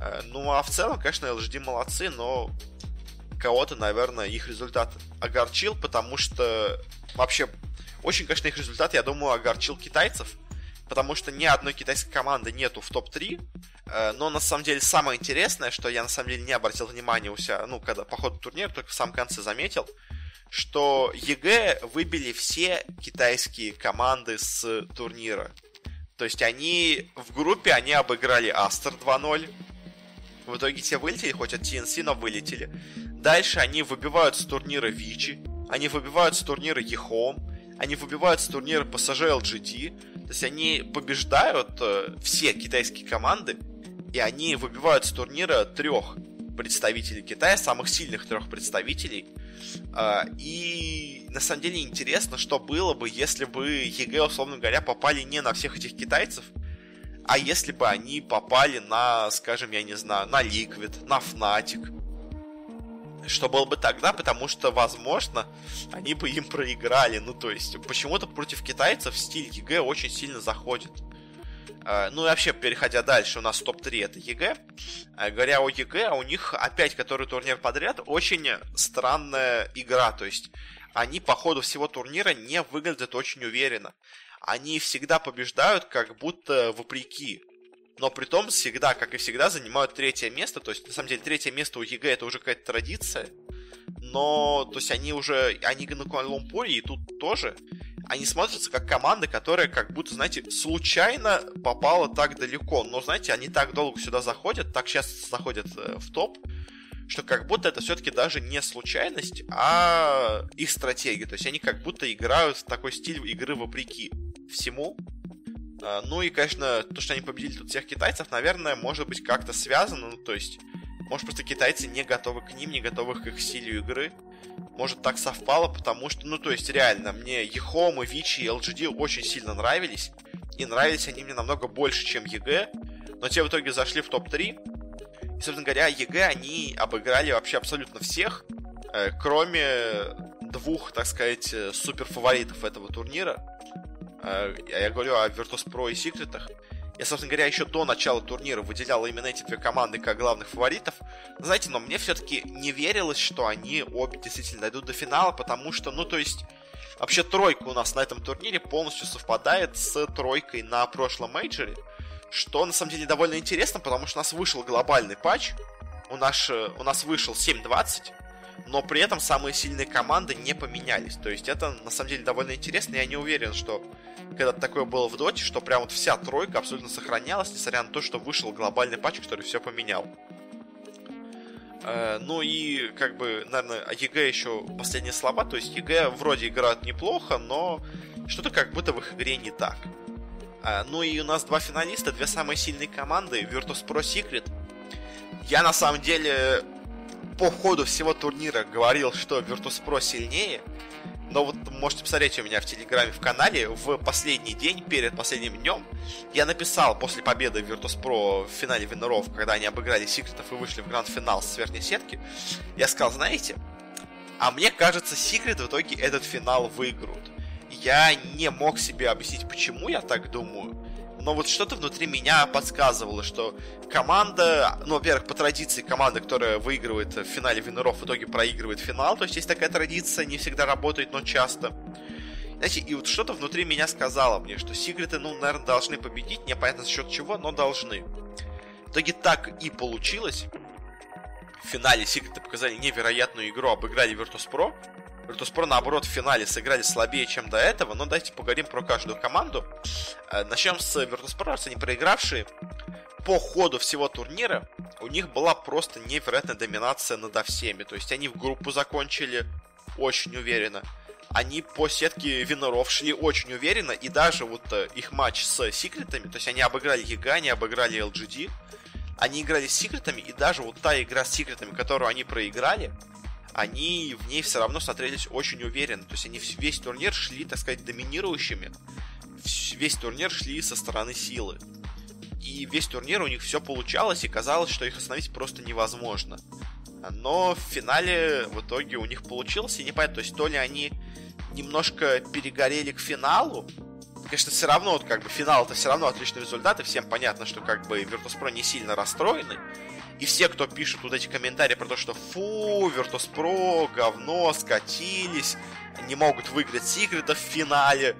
Э, ну, а в целом, конечно, LGD молодцы, но кого-то, наверное, их результат огорчил, потому что вообще очень, конечно, их результат, я думаю, огорчил китайцев, потому что ни одной китайской команды нету в топ-3. Э, но на самом деле самое интересное, что я на самом деле не обратил внимания у себя, ну, когда по ходу турнира, только в самом конце заметил, что EG выбили все китайские команды с турнира. То есть они в группе, они обыграли Aster 2-0. В итоге те вылетели, хоть от TNC, но вылетели. Дальше они выбивают с турнира Vici. Они выбивают с турнира EHOME они выбивают с турнира PSG LGD, то есть они побеждают э, все китайские команды, и они выбивают с турнира трех представителей Китая, самых сильных трех представителей. Э, и на самом деле интересно, что было бы, если бы EG, условно говоря, попали не на всех этих китайцев, а если бы они попали на, скажем, я не знаю, на Liquid, на Fnatic, что было бы тогда, потому что, возможно, они бы им проиграли. Ну, то есть, почему-то против китайцев стиль EG очень сильно заходит. А, ну и вообще, переходя дальше, у нас топ-3 это EG. А, говоря о EG, у них опять который турнир подряд, очень странная игра. То есть, они по ходу всего турнира не выглядят очень уверенно. Они всегда побеждают, как будто вопреки но при том всегда, как и всегда, занимают третье место. То есть, на самом деле, третье место у EG это уже какая-то традиция. Но, то есть, они уже, они на Куала-Лумпуре и тут тоже, они смотрятся как команда, которая как будто, знаете, случайно попала так далеко. Но, знаете, они так долго сюда заходят, так часто заходят э, в топ, что как будто это все-таки даже не случайность, а их стратегия. То есть они как будто играют в такой стиль игры вопреки всему, а, ну и, конечно, то, что они победили тут всех китайцев, наверное, может быть как-то связано. Ну, то есть, может, просто китайцы не готовы к ним, не готовы к их стилю игры. Может, так совпало, потому что, ну, то есть, реально, мне EHOME и Vici и LGD очень сильно нравились. И нравились они мне намного больше, чем EG. Но те в итоге зашли в топ-3. И, собственно говоря, EG они обыграли вообще абсолютно всех, э, кроме двух, так сказать, э, супер фаворитов этого турнира. Э, я говорю о Virtus.pro и Секретах. Я, собственно говоря, еще до начала турнира выделял именно эти две команды как главных фаворитов. Знаете, но мне все-таки не верилось, что они обе действительно дойдут до финала, потому что, ну, то есть, вообще тройка у нас на этом турнире полностью совпадает с тройкой на прошлом мейджоре, что на самом деле довольно интересно, потому что у нас вышел глобальный патч, у нас, э, у нас вышел 7.20, но при этом самые сильные команды не поменялись. То есть это на самом деле довольно интересно. Я не уверен, что когда такое было в доте, что прям вот вся тройка абсолютно сохранялась, несмотря на то, что вышел глобальный патч, который все поменял. Э, ну и, как бы, наверное, EG еще последние слова. То есть EG вроде играют неплохо, но что-то как будто в их игре не так. Э, ну и у нас два финалиста, две самые сильные команды, Virtus.pro Secret. Я на самом деле по ходу всего турнира говорил, что Virtus.pro сильнее, но вот можете посмотреть у меня в Телеграме в канале, в последний день, перед последним днем, я написал после победы Virtus.pro в финале Виноров, когда они обыграли Секретов и вышли в гранд-финал с верхней сетки, я сказал, знаете, а мне кажется, Секрет в итоге этот финал выиграют. Я не мог себе объяснить, почему я так думаю, но вот что-то внутри меня подсказывало, что команда, ну, во-первых, по традиции команда, которая выигрывает в финале Винеров, в итоге проигрывает финал, то есть есть такая традиция, не всегда работает, но часто. Знаете, и вот что-то внутри меня сказало мне, что Сигриты, ну, наверное, должны победить, непонятно за счет чего, но должны. В итоге так и получилось. В финале Сигриты показали невероятную игру, обыграли Virtus.pro, Virtus.pro, наоборот, в финале сыграли слабее, чем до этого, но давайте поговорим про каждую команду. Э, начнем с Virtus.pro, они проигравшие. По ходу всего турнира у них была просто невероятная доминация над всеми. То есть они в группу закончили очень уверенно. Они по сетке виноров шли очень уверенно, и даже вот э, их матч с секретами, то есть они обыграли ЕГА, они обыграли LGD, они играли с секретами, и даже вот та игра с секретами, которую они проиграли, они в ней все равно смотрелись очень уверенно. То есть они весь турнир шли, так сказать, доминирующими. Весь турнир шли со стороны силы. И весь турнир у них все получалось, и казалось, что их остановить просто невозможно. Но в финале в итоге у них получилось, и не понятно, то есть то ли они немножко перегорели к финалу, конечно, все равно, вот, как бы, финал это все равно отличный результат, и всем понятно, что, как бы, Virtus.pro не сильно расстроены, и все, кто пишет вот эти комментарии про то, что фу, Virtus.pro, говно, скатились, не могут выиграть секретов в финале,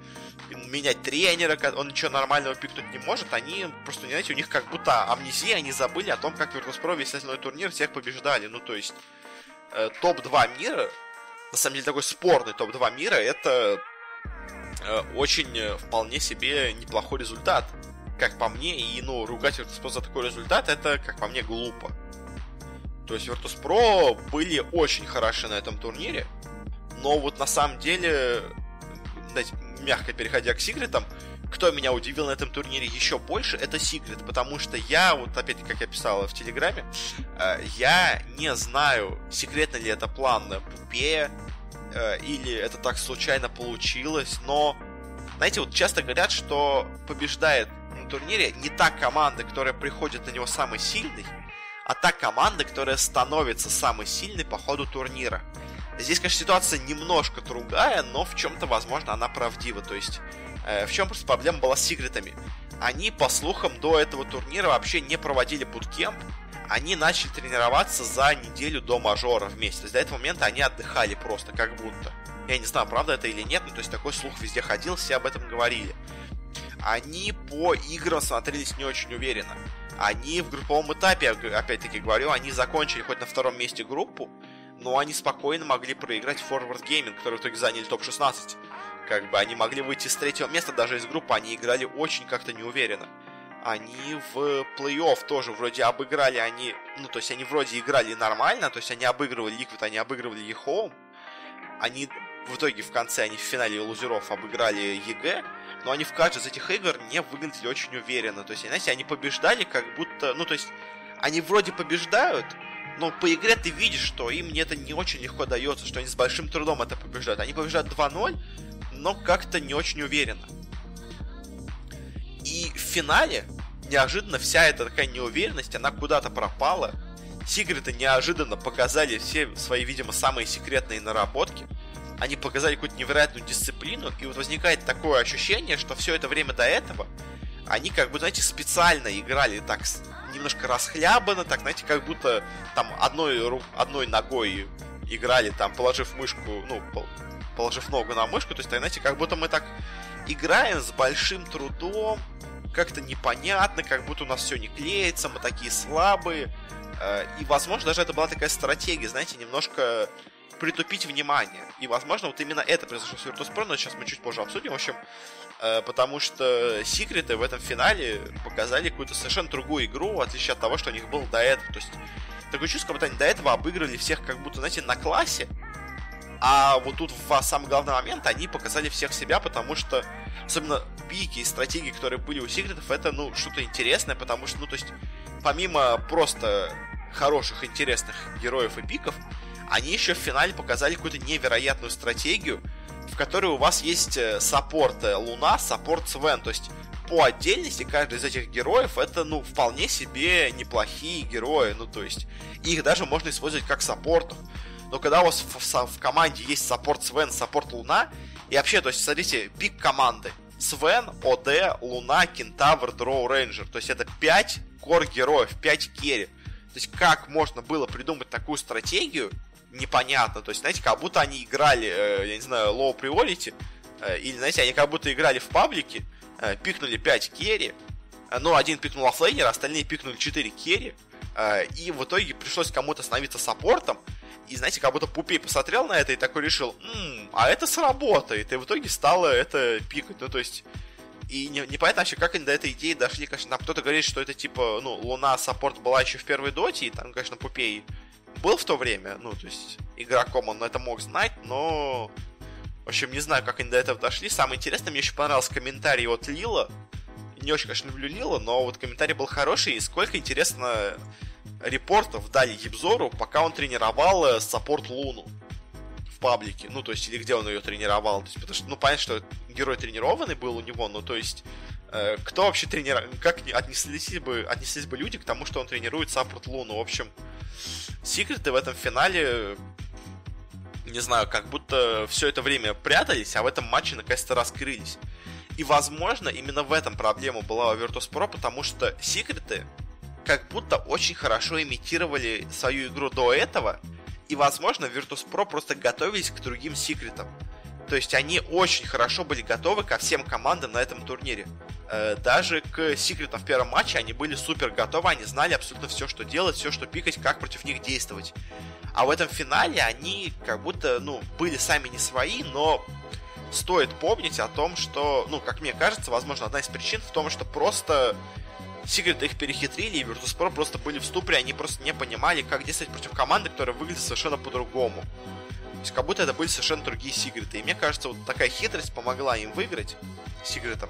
менять тренера, он ничего нормального пикнуть не может, они просто, знаете, у них как будто амнезия, они забыли о том, как Virtus.pro весь остальной турнир всех побеждали. Ну, то есть, э, топ-2 мира, на самом деле такой спорный топ-2 мира, это очень э, вполне себе неплохой результат как по мне, и, ну, ругать Virtus.pro за такой результат, это, как по мне, глупо. То есть Virtus.pro были очень хороши на этом турнире, но вот на самом деле, знаете, мягко переходя к секретам, кто меня удивил на этом турнире еще больше, это Секрет, потому что я, вот опять, как я писал в Телеграме, э, я не знаю, секретно ли это план Пупе, э, или это так случайно получилось, но, знаете, вот часто говорят, что побеждает турнире не та команда, которая приходит на него самой сильной, а та команда, которая становится самой сильной по ходу турнира. Здесь, конечно, ситуация немножко другая, но в чем-то, возможно, она правдива. То есть, э, в чем просто проблема была с секретами? Они, по слухам, до этого турнира вообще не проводили буткемп, они начали тренироваться за неделю до мажора вместе. То есть до этого момента они отдыхали просто, как будто. Я не знаю, правда это или нет, но то есть такой слух везде ходил, все об этом говорили. Они по играм смотрелись не очень уверенно. Они в групповом этапе, опять-таки говорю, они закончили хоть на втором месте группу, но они спокойно могли проиграть Forward Gaming, которые в итоге заняли топ-16. Как бы они могли выйти с третьего места даже из группы, они играли очень как-то неуверенно они в плей-офф тоже вроде обыграли они, ну, то есть они вроде играли нормально, то есть они обыгрывали Liquid, они обыгрывали EHOME, они в итоге в конце, они в финале лузеров обыграли EG, но они в каждой из этих игр не выглядели очень уверенно, то есть, знаете, они побеждали как будто, ну, то есть, они вроде побеждают, но по игре ты видишь, что им это не очень легко дается, что они с большим трудом это побеждают. Они побеждают 2-0, но как-то не очень уверенно. И в финале неожиданно вся эта такая неуверенность, она куда-то пропала. Сигреты неожиданно показали все свои, видимо, самые секретные наработки. Они показали какую-то невероятную дисциплину, и вот возникает такое ощущение, что все это время до этого они как бы, знаете, специально играли так немножко расхлябанно, так, знаете, как будто там одной, одной ногой играли, там, положив мышку, ну, положив ногу на мышку, то есть, знаете, как будто мы так играем с большим трудом, как-то непонятно, как будто у нас все не клеится, мы такие слабые. Э, и, возможно, даже это была такая стратегия, знаете, немножко притупить внимание. И, возможно, вот именно это произошло с Virtus.pro, но сейчас мы чуть позже обсудим. В общем, э, потому что секреты в этом финале показали какую-то совершенно другую игру, в отличие от того, что у них было до этого. То есть, такое чувство, как будто они до этого обыгрывали всех как будто, знаете, на классе, а вот тут в самый главный момент они показали всех себя, потому что особенно пики и стратегии, которые были у секретов, это, ну, что-то интересное, потому что, ну, то есть, помимо просто хороших, интересных героев и пиков, они еще в финале показали какую-то невероятную стратегию, в которой у вас есть э, саппорт э, Луна, саппорт Свен, то есть по отдельности каждый из этих героев это, ну, вполне себе неплохие герои, ну, то есть их даже можно использовать как саппортов но когда у вас в, в, в команде есть саппорт Свен, саппорт Луна, и вообще, то есть, смотрите, пик команды. Свен, ОД, Луна, Кентавр, Drow Ranger. То есть это 5 core героев, 5 керри. То есть как можно было придумать такую стратегию, непонятно. То есть, знаете, как будто они играли, э, я не знаю, Low Priority, э, или, знаете, они как будто играли в паблике, э, пикнули 5 керри, ну, один пикнул оффлейнер, остальные пикнули 4 керри, и в итоге пришлось кому-то становиться саппортом, и, знаете, как будто Пупей посмотрел на это и такой решил, М, а это сработает. И в итоге стало это пикать. Ну, то есть, и не, непонятно вообще, как они до этой идеи дошли. Конечно, там кто-то говорит, что это типа, ну, Луна саппорт была еще в первой доте, и там, конечно, Пупей был в то время, ну, то есть, игроком он это мог знать, но... В общем, не знаю, как они до этого дошли. Самое интересное, мне еще понравился комментарий от Лила. Не очень, конечно, люблю Лила, но вот комментарий был хороший, и сколько, интересно, репортов дали Япзору, пока он тренировал э, саппорт Луну в паблике. Ну, то есть, или где он ее тренировал. То есть, потому что, ну, понятно, что герой тренированный был у него, ну, то есть, э, кто вообще тренировал, как отнеслись бы, отнеслись бы люди к тому, что он тренирует саппорт Луну. В общем, секреты в этом финале не знаю, как будто все это время прятались, а в этом матче наконец-то раскрылись. И, возможно, именно в этом проблема была у Virtus.pro, потому что секреты как будто очень хорошо имитировали свою игру до этого, и, возможно, Virtus.pro просто готовились к другим секретам. То есть они очень хорошо были готовы ко всем командам на этом турнире. Э, даже к секретам в первом матче они были супер готовы, они знали абсолютно все, что делать, все, что пикать, как против них действовать. А в этом финале они как будто, ну, были сами не свои, но стоит помнить о том, что, ну, как мне кажется, возможно, одна из причин в том, что просто Секреты их перехитрили, и Virtus.pro просто были в ступоре, они просто не понимали, как действовать против команды, которая выглядит совершенно по-другому. То есть как будто это были совершенно другие секреты. И мне кажется, вот такая хитрость помогла им выиграть секретом.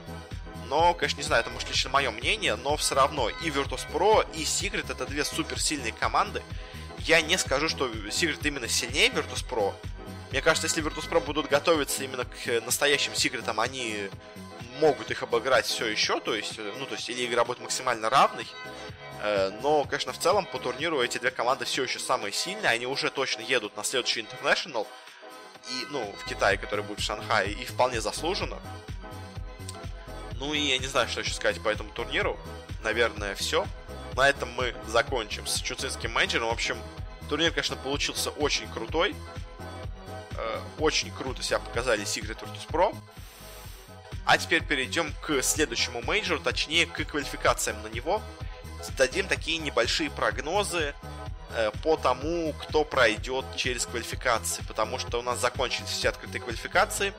Но, конечно, не знаю, это может лично мое мнение, но все равно и Virtus.pro, и Secret это две суперсильные команды. Я не скажу, что Secret именно сильнее Virtus.pro. Мне кажется, если Virtus.pro будут готовиться именно к настоящим секретам, они могут их обыграть все еще, то есть, ну, то есть, или игра будет максимально равной, э, но, конечно, в целом по турниру эти две команды все еще самые сильные, они уже точно едут на следующий International, и, ну, в Китае, который будет в Шанхае, и вполне заслуженно. Ну и я не знаю, что еще сказать по этому турниру. Наверное, все. На этом мы закончим с чуцинским менеджером. В общем, турнир, конечно, получился очень крутой. Э, очень круто себя показали Secret Virtus Pro. А теперь перейдем к следующему мейджору, точнее к квалификациям на него. Дадим такие небольшие прогнозы э, по тому, кто пройдет через квалификации, потому что у нас закончились все открытые квалификации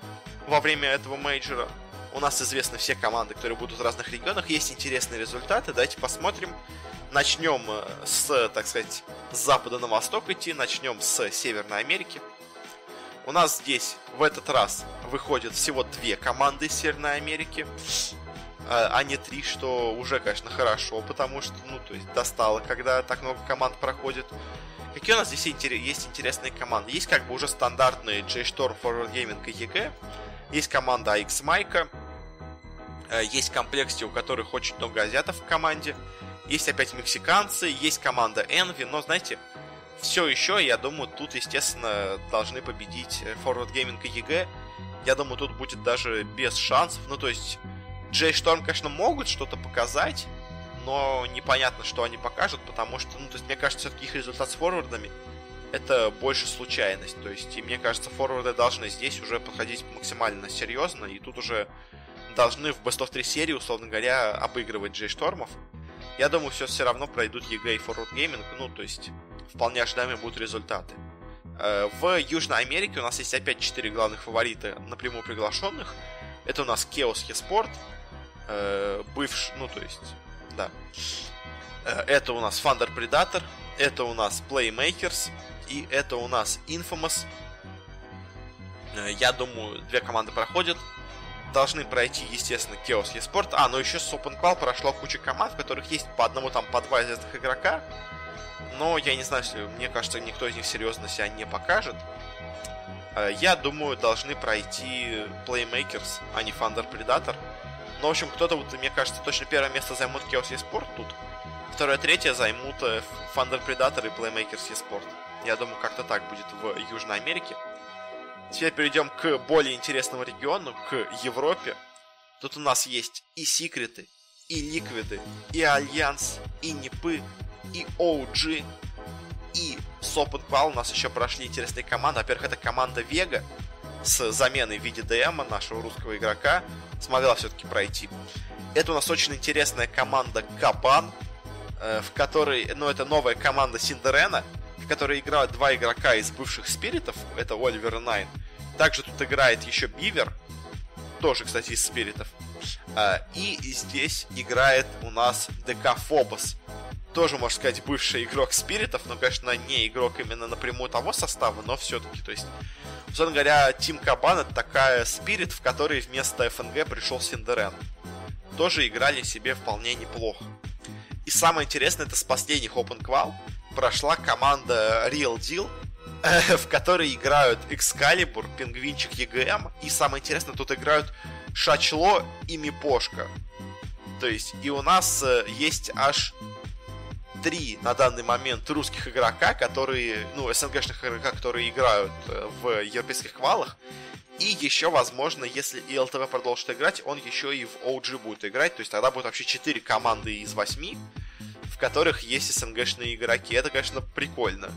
во время этого мейджора. У нас известны все команды, которые будут в разных регионах, есть интересные результаты, давайте посмотрим. Начнем э, с, так сказать, с запада на восток идти, начнем с Северной Америки. У нас здесь в этот раз выходят всего две команды из Северной Америки, а, а не три, что уже, конечно, хорошо, потому что, ну, то есть достало, когда так много команд проходит. Какие у нас здесь есть интересные команды? Есть как бы уже стандартные J-Storm, Forward Gaming и EG. Есть команда AX Майка. Есть комплекте, у которых очень много азиатов в команде. Есть опять мексиканцы, есть команда Envy, но, знаете, все еще, я думаю, тут, естественно, должны победить Forward Gaming и EG. Я думаю, тут будет даже без шансов. Ну, то есть, Джей Шторм, конечно, могут что-то показать, но непонятно, что они покажут, потому что, ну, то есть, мне кажется, все-таки их результат с форвардами это больше случайность. То есть, и мне кажется, форварды должны здесь уже подходить максимально серьезно, и тут уже должны в Best of 3 серии, условно говоря, обыгрывать Джей Штормов. Я думаю, все все равно пройдут EG и Forward Gaming, ну, то есть, вполне ожидаемые будут результаты. Э, в Южной Америке у нас есть опять четыре главных фаворита напрямую приглашенных. Это у нас Chaos eSport, э, бывший, ну то есть, да. Э, это у нас Thunder Predator, это у нас Playmakers и это у нас Infamous. Я думаю, две команды проходят. Должны пройти, естественно, Chaos eSport. А, ну еще с Open Qual прошла куча команд, в которых есть по одному там, по два известных игрока но я не знаю, мне кажется, никто из них серьезно себя не покажет. Э, я думаю, должны пройти Playmakers, а не Thunder Predator. Но, в общем, кто-то, вот, мне кажется, точно первое место займут Chaos eSport тут. Второе, третье займут э, Thunder Predator и Playmakers eSport. Я думаю, как-то так будет в Южной Америке. Теперь перейдем к более интересному региону, к Европе. Тут у нас есть и секреты, и ликвиды, и альянс, и непы, и OG, и с Open у нас еще прошли интересные команды. Во-первых, это команда Vega с заменой в виде ДМа нашего русского игрока смогла все-таки пройти. Это у нас очень интересная команда Кабан, э, в которой, ну, это новая команда Синдерена, в которой играют два игрока из бывших спиритов, это Оливер и Найн. Также тут играет еще Бивер, тоже, кстати, из спиритов. Э, и здесь играет у нас ДК Фобос, тоже, можно сказать, бывший игрок спиритов, но, конечно, не игрок именно напрямую того состава, но все-таки, то есть, условно говоря, Team Кабан это такая Spirit, в которой вместо ФНГ пришел Синдерен. Тоже играли себе вполне неплохо. И самое интересное, это с последних Open Qual прошла команда Real Deal, [laughs] в которой играют Excalibur, Пингвинчик EGM, и самое интересное, тут играют Шачло и Мипошка. То есть, и у нас э, есть аж три на данный момент русских игрока, которые, ну, СНГшных игрока, которые играют э, в европейских квалах. И еще, возможно, если и ЛТВ продолжит играть, он еще и в OG будет играть. То есть тогда будет вообще 4 команды из 8, в которых есть СНГшные игроки. Это, конечно, прикольно.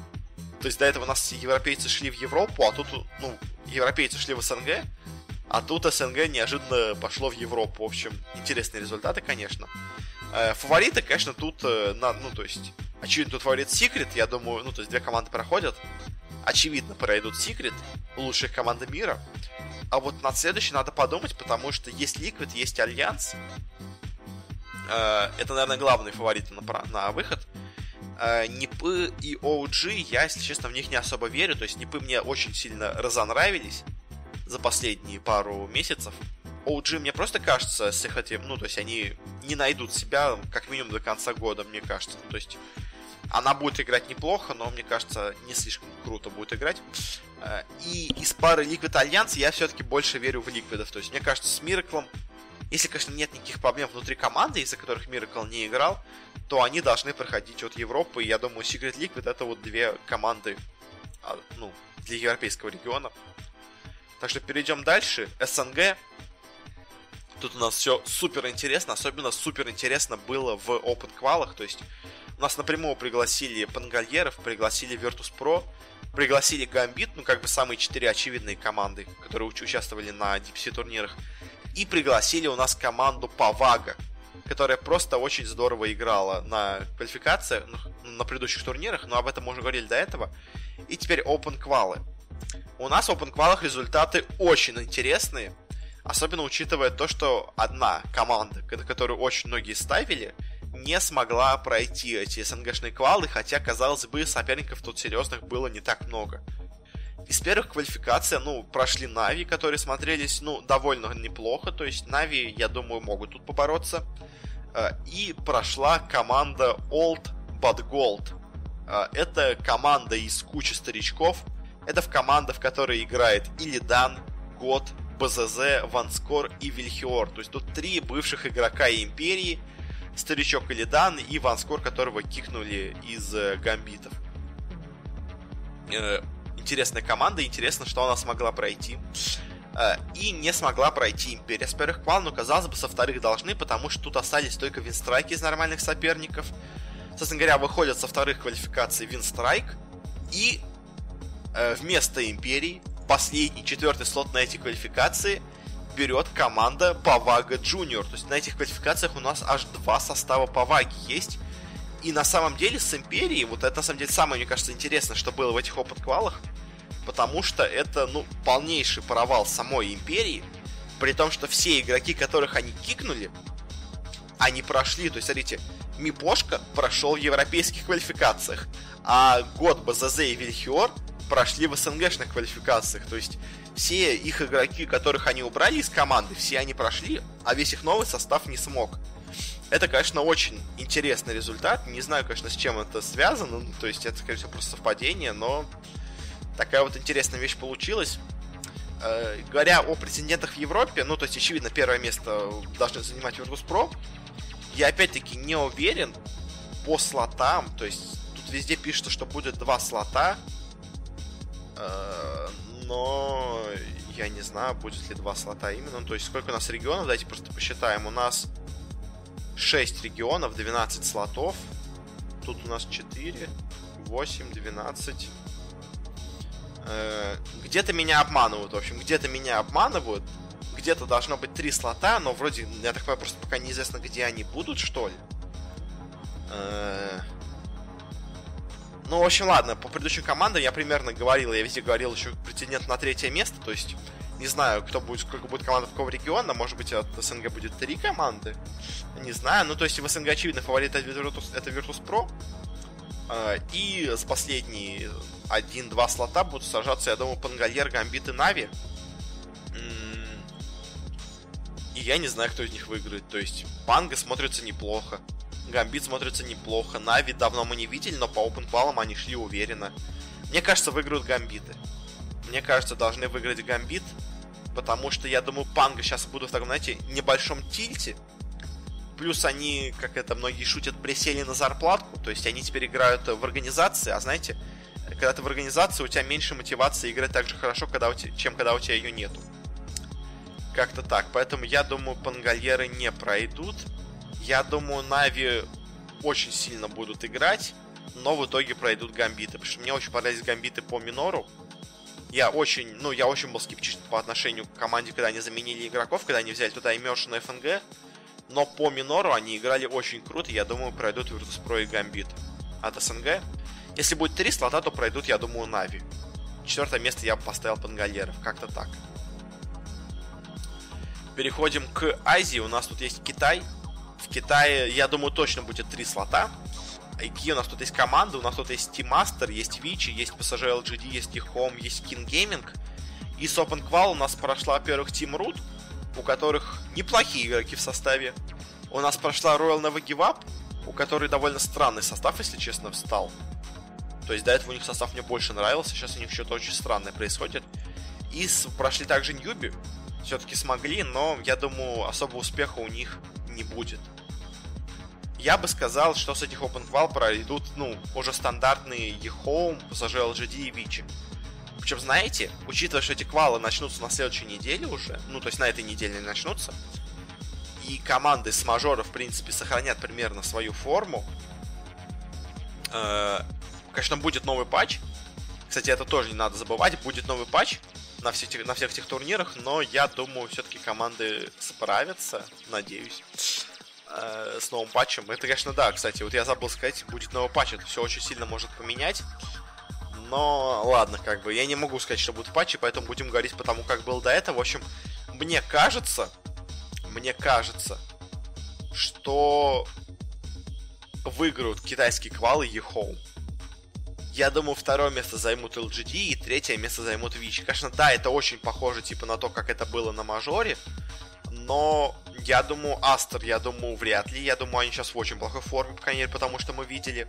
То есть до этого у нас европейцы шли в Европу, а тут, ну, европейцы шли в СНГ, а тут СНГ неожиданно пошло в Европу. В общем, интересные результаты, конечно. Э, фавориты, конечно, тут, э, на, ну, то есть, очевидно, тут фаворит Секрет, я думаю, ну, то есть, две команды проходят. Очевидно, пройдут Секрет, лучших команды мира. А вот над следующей надо подумать, потому что есть Liquid, есть Альянс. Э, это, наверное, главные фавориты на, на выход. Нипы и OG, я, если честно, в них не особо верю. То есть Нипы мне очень сильно разонравились за последние пару месяцев. OG, мне просто кажется, с их этим, ну, то есть они не найдут себя как минимум до конца года, мне кажется. Ну, то есть она будет играть неплохо, но мне кажется, не слишком круто будет играть. Э, и из пары Liquid Alliance я все-таки больше верю в Ликвидов. То есть мне кажется, с Мираклом Если, конечно, нет никаких проблем внутри команды, из-за которых Miracle не играл, то они должны проходить от Европы. И я думаю, Secret Liquid это вот две команды а, ну, для европейского региона. Так что перейдем дальше. СНГ. Тут у нас все супер интересно. Особенно супер интересно было в Open квалах. То есть нас напрямую пригласили Пангальеров, пригласили Virtus Pro, пригласили Гамбит, ну как бы самые четыре очевидные команды, которые участвовали на DPC турнирах. И пригласили у нас команду Павага, которая просто очень здорово играла на квалификациях, ну, на предыдущих турнирах, но об этом мы уже говорили до этого. И теперь Open квалы. У нас в Open квалах результаты очень интересные, особенно учитывая то, что одна команда, которую очень многие ставили, не смогла пройти эти СНГшные квалы, хотя, казалось бы, соперников тут серьезных было не так много. Из первых квалификаций, ну, прошли Нави, которые смотрелись, ну, довольно неплохо. То есть Нави, я думаю, могут тут побороться. Э, и прошла команда Old But Gold. Э, это команда из кучи старичков. Это в команда, в которой играет Илидан, Год, БЗЗ, Ванскор и Вильхиор. То есть тут три бывших игрока Империи. Старичок Илидан и Ванскор, которого кикнули из э, Гамбитов интересная команда, интересно, что она смогла пройти. Э, и не смогла пройти Империя с первых квал, но, казалось бы, со вторых должны, потому что тут остались только Винстрайки из нормальных соперников. Собственно говоря, выходят со вторых квалификаций Винстрайк. И э, вместо Империи последний, четвертый слот на эти квалификации берет команда Павага Junior. То есть на этих квалификациях у нас аж два состава Паваги есть. И на самом деле с Империей, вот это на самом деле самое, мне кажется, интересное, что было в этих опыт-квалах, потому что это, ну, полнейший провал самой Империи, при том, что все игроки, которых они кикнули, они прошли, то есть, смотрите, Мипошка прошел в европейских квалификациях, а год БЗЗ и Вильхиор прошли в СНГшных квалификациях, то есть все их игроки, которых они убрали из команды, все они прошли, а весь их новый состав не смог. Это, конечно, очень интересный результат. Не знаю, конечно, с чем это связано. Ну, то есть это, скорее всего, просто совпадение, но такая вот интересная вещь получилась. Э, говоря о претендентах в Европе, ну, то есть, очевидно, первое место должны занимать Virtus.pro. Я, опять-таки, не уверен по слотам. То есть, тут везде пишется, что будет два слота. Э, но я не знаю, будет ли два слота именно. Ну, то есть, сколько у нас регионов, давайте просто посчитаем. У нас 6 регионов, 12 слотов. Тут у нас 4, 8, 12. где-то меня обманывают, в общем, где-то меня обманывают. Где-то должно быть 3 слота, но вроде, я так понимаю, просто пока неизвестно, где они будут, что ли. Э, ну, в общем, ладно, по предыдущим командам я примерно говорил, я везде говорил еще претендент на третье место, то есть не знаю, кто будет, сколько будет команда какого региона. Может быть, от СНГ будет три команды. Не знаю. Ну, то есть в СНГ, очевидно, фаворит это Virtus, это Virtus Pro. А, и с последние один-два слота будут сражаться, я думаю, Пангальер, Гамбит и Нави. И я не знаю, кто из них выиграет. То есть Панга смотрится неплохо. Гамбит смотрится неплохо. Нави давно мы не видели, но по опен они шли уверенно. Мне кажется, выиграют Гамбиты. Мне кажется, должны выиграть Гамбит потому что, я думаю, Панга сейчас будут в таком, знаете, небольшом тильте. Плюс они, как это многие шутят, присели на зарплатку, то есть они теперь играют в организации, а знаете, когда ты в организации, у тебя меньше мотивации играть так же хорошо, когда у тебя, чем когда у тебя ее нету. Как-то так. Поэтому я думаю, пангальеры не пройдут. Я думаю, Нави очень сильно будут играть, но в итоге пройдут гамбиты. Потому что мне очень понравились гамбиты по минору я очень, ну, я очень был скептичен по отношению к команде, когда они заменили игроков, когда они взяли туда Immersion ФНГ. Но по минору они играли очень круто, я думаю, пройдут Virtus.pro и Gambit от СНГ. Если будет три слота, то пройдут, я думаю, Нави. Четвертое место я поставил Пангалеров, как-то так. Переходим к Азии. У нас тут есть Китай. В Китае, я думаю, точно будет три слота. какие у нас тут есть команды, у нас тут есть Team Master, есть Вичи, есть PSG LGD, есть Home, есть King Gaming. И с Open Qual у нас прошла, во-первых, Team Root, у которых неплохие игроки в составе. У нас прошла Royal Never Give Up, у которой довольно странный состав, если честно, встал. То есть до этого у них состав мне больше нравился, сейчас у них что-то очень странное происходит. И с, прошли также Ньюби, все-таки смогли, но я думаю, особого успеха у них не будет. Я бы сказал, что с этих Open Qual пройдут, ну, уже стандартные E-Home, PSG, LGD и Вичи. Причем, знаете, учитывая, что эти квалы начнутся на следующей неделе уже, ну, то есть на этой неделе начнутся, и команды с мажора, в принципе, сохранят примерно свою форму, э, конечно, будет новый патч. Кстати, это тоже не надо забывать, будет новый патч на, все, на всех этих турнирах, но я думаю, все-таки команды справятся, надеюсь э, с новым патчем. Это, конечно, да, кстати, вот я забыл сказать, будет новый патч, это все очень сильно может поменять. Но ладно, как бы, я не могу сказать, что будут патчи, поэтому будем говорить по тому, как было до этого. В общем, мне кажется, мне кажется, что выиграют китайские квалы и Ехоу. Я думаю, второе место займут LGD и третье место займут Вич. Конечно, да, это очень похоже типа на то, как это было на мажоре, но я думаю, Астер, я думаю, вряд ли. Я думаю, они сейчас в очень плохой форме, по крайней мере, потому что мы видели.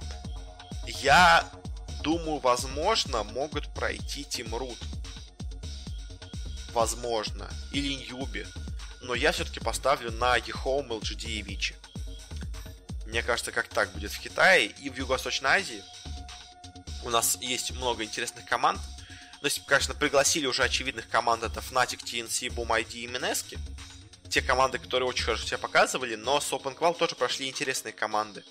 Я думаю, возможно, могут пройти Тим Рут. Возможно. Или Newbee. Но я все-таки поставлю на EHOME, LGD и Vici. Мне кажется, как так будет в Китае и в Юго-Восточной Азии. У нас есть много интересных команд. То есть, конечно, пригласили уже очевидных команд. Это Fnatic, TNC, Boom ID и Mineski те команды, которые очень хорошо себя показывали, но с open qual тоже прошли интересные команды.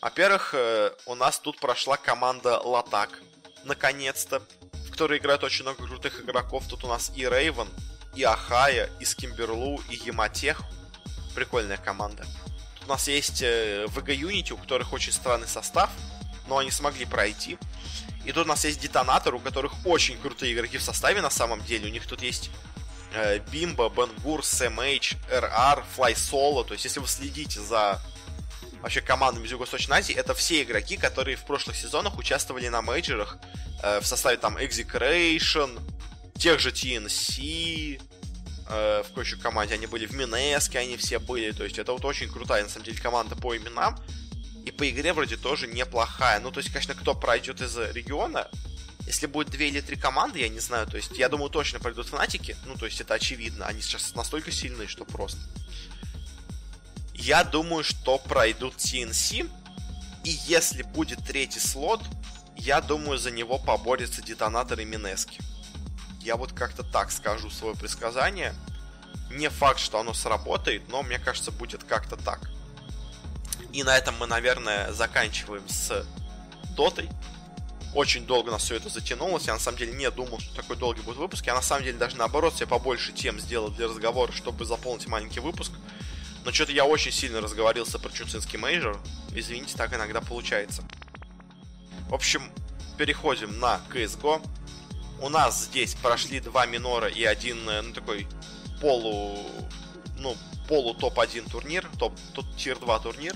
Во-первых, э, у нас тут прошла команда Латак, наконец-то, в которой играет очень много крутых игроков. Тут у нас и Рейвен, и Ахая, и Скимберлу, и Ематех. Прикольная команда. Тут у нас есть VG э, Unity, у которых очень странный состав, но они смогли пройти. И тут у нас есть Детонатор, у которых очень крутые игроки в составе на самом деле. У них тут есть Бимба, Бенгур, Сэмэйдж, РР, Флай Соло. То есть, если вы следите за вообще командами из Юго-Восточной Азии, это все игроки, которые в прошлых сезонах участвовали на мейджорах э, в составе там Execration, тех же TNC, э, в какой еще команде они были, в Минеске они все были, то есть это вот очень крутая, на самом деле, команда по именам, и по игре вроде тоже неплохая. Ну, то есть, конечно, кто пройдет из региона, если будет две или три команды, я не знаю, то есть я думаю точно пройдут фанатики, ну то есть это очевидно, они сейчас настолько сильные, что просто. Я думаю, что пройдут TNC, и если будет третий слот, я думаю, за него поборется детонатор и Минески. Я вот как-то так скажу свое предсказание. Не факт, что оно сработает, но мне кажется, будет как-то так. И на этом мы, наверное, заканчиваем с Дотой очень долго нас все это затянулось. Я на самом деле не думал, что такой долгий будет выпуск. Я на самом деле даже наоборот себе побольше тем сделал для разговора, чтобы заполнить маленький выпуск. Но что-то я очень сильно разговорился про Чунцинский мейджор. Извините, так иногда получается. В общем, переходим на CSGO. У нас здесь прошли два минора и один, э, ну, такой полу... Ну, полу топ-1 турнир, топ, топ тир 2 турнир.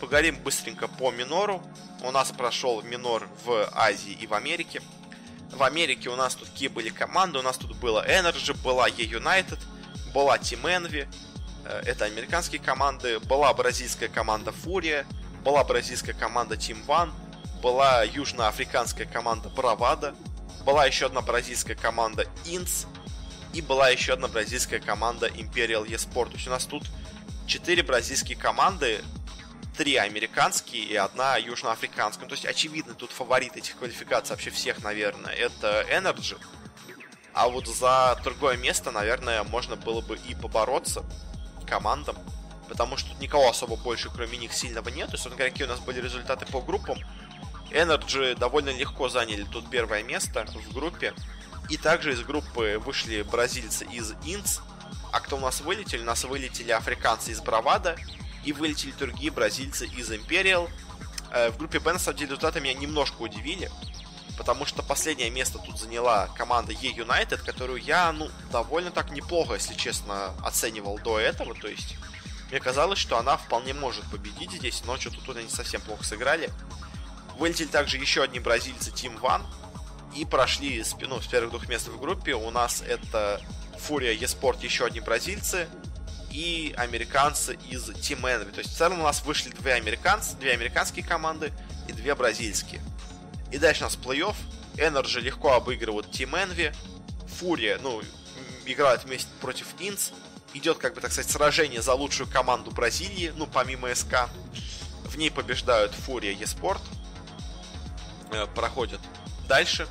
Поговорим быстренько по минору. У нас прошел минор в Азии и в Америке. В Америке у нас тут какие были команды. У нас тут была NRG, была eUnited, была Team Envy. Э, это американские команды. Была бразильская команда Фурия. Была бразильская команда Team One. Была южноафриканская команда Bravada. Была еще одна бразильская команда Ints. И была еще одна бразильская команда Imperial eSport. То есть у нас тут четыре бразильские команды три американские и одна южноафриканская. То есть, очевидно, тут фаворит этих квалификаций вообще всех, наверное, это Energy. А вот за другое место, наверное, можно было бы и побороться командам. Потому что тут никого особо больше, кроме них, сильного нет. То есть, вот какие у нас были результаты по группам. Energy довольно легко заняли тут первое место в группе. И также из группы вышли бразильцы из Инц. А кто у нас вылетели? У нас вылетели африканцы из Бравада и вылетели другие бразильцы из Imperial. Э, в группе Б, на самом деле, результаты меня немножко удивили, потому что последнее место тут заняла команда E-United, которую я, ну, довольно так неплохо, если честно, оценивал до этого, то есть мне казалось, что она вполне может победить здесь, но что-то тут они совсем плохо сыграли. Вылетели также еще одни бразильцы Team One и прошли с, ну, с первых двух мест в группе. У нас это Фурия Еспорт, еще одни бразильцы, и американцы из Team Envy. То есть в целом у нас вышли две американцы, две американские команды и две бразильские. И дальше у нас плей-офф. Energy легко обыгрывают Team Envy. Фурия, ну, играют вместе против Инц. Идет, как бы так сказать, сражение за лучшую команду Бразилии, ну, помимо СК. В ней побеждают Фурия Еспорт. Э, проходят дальше.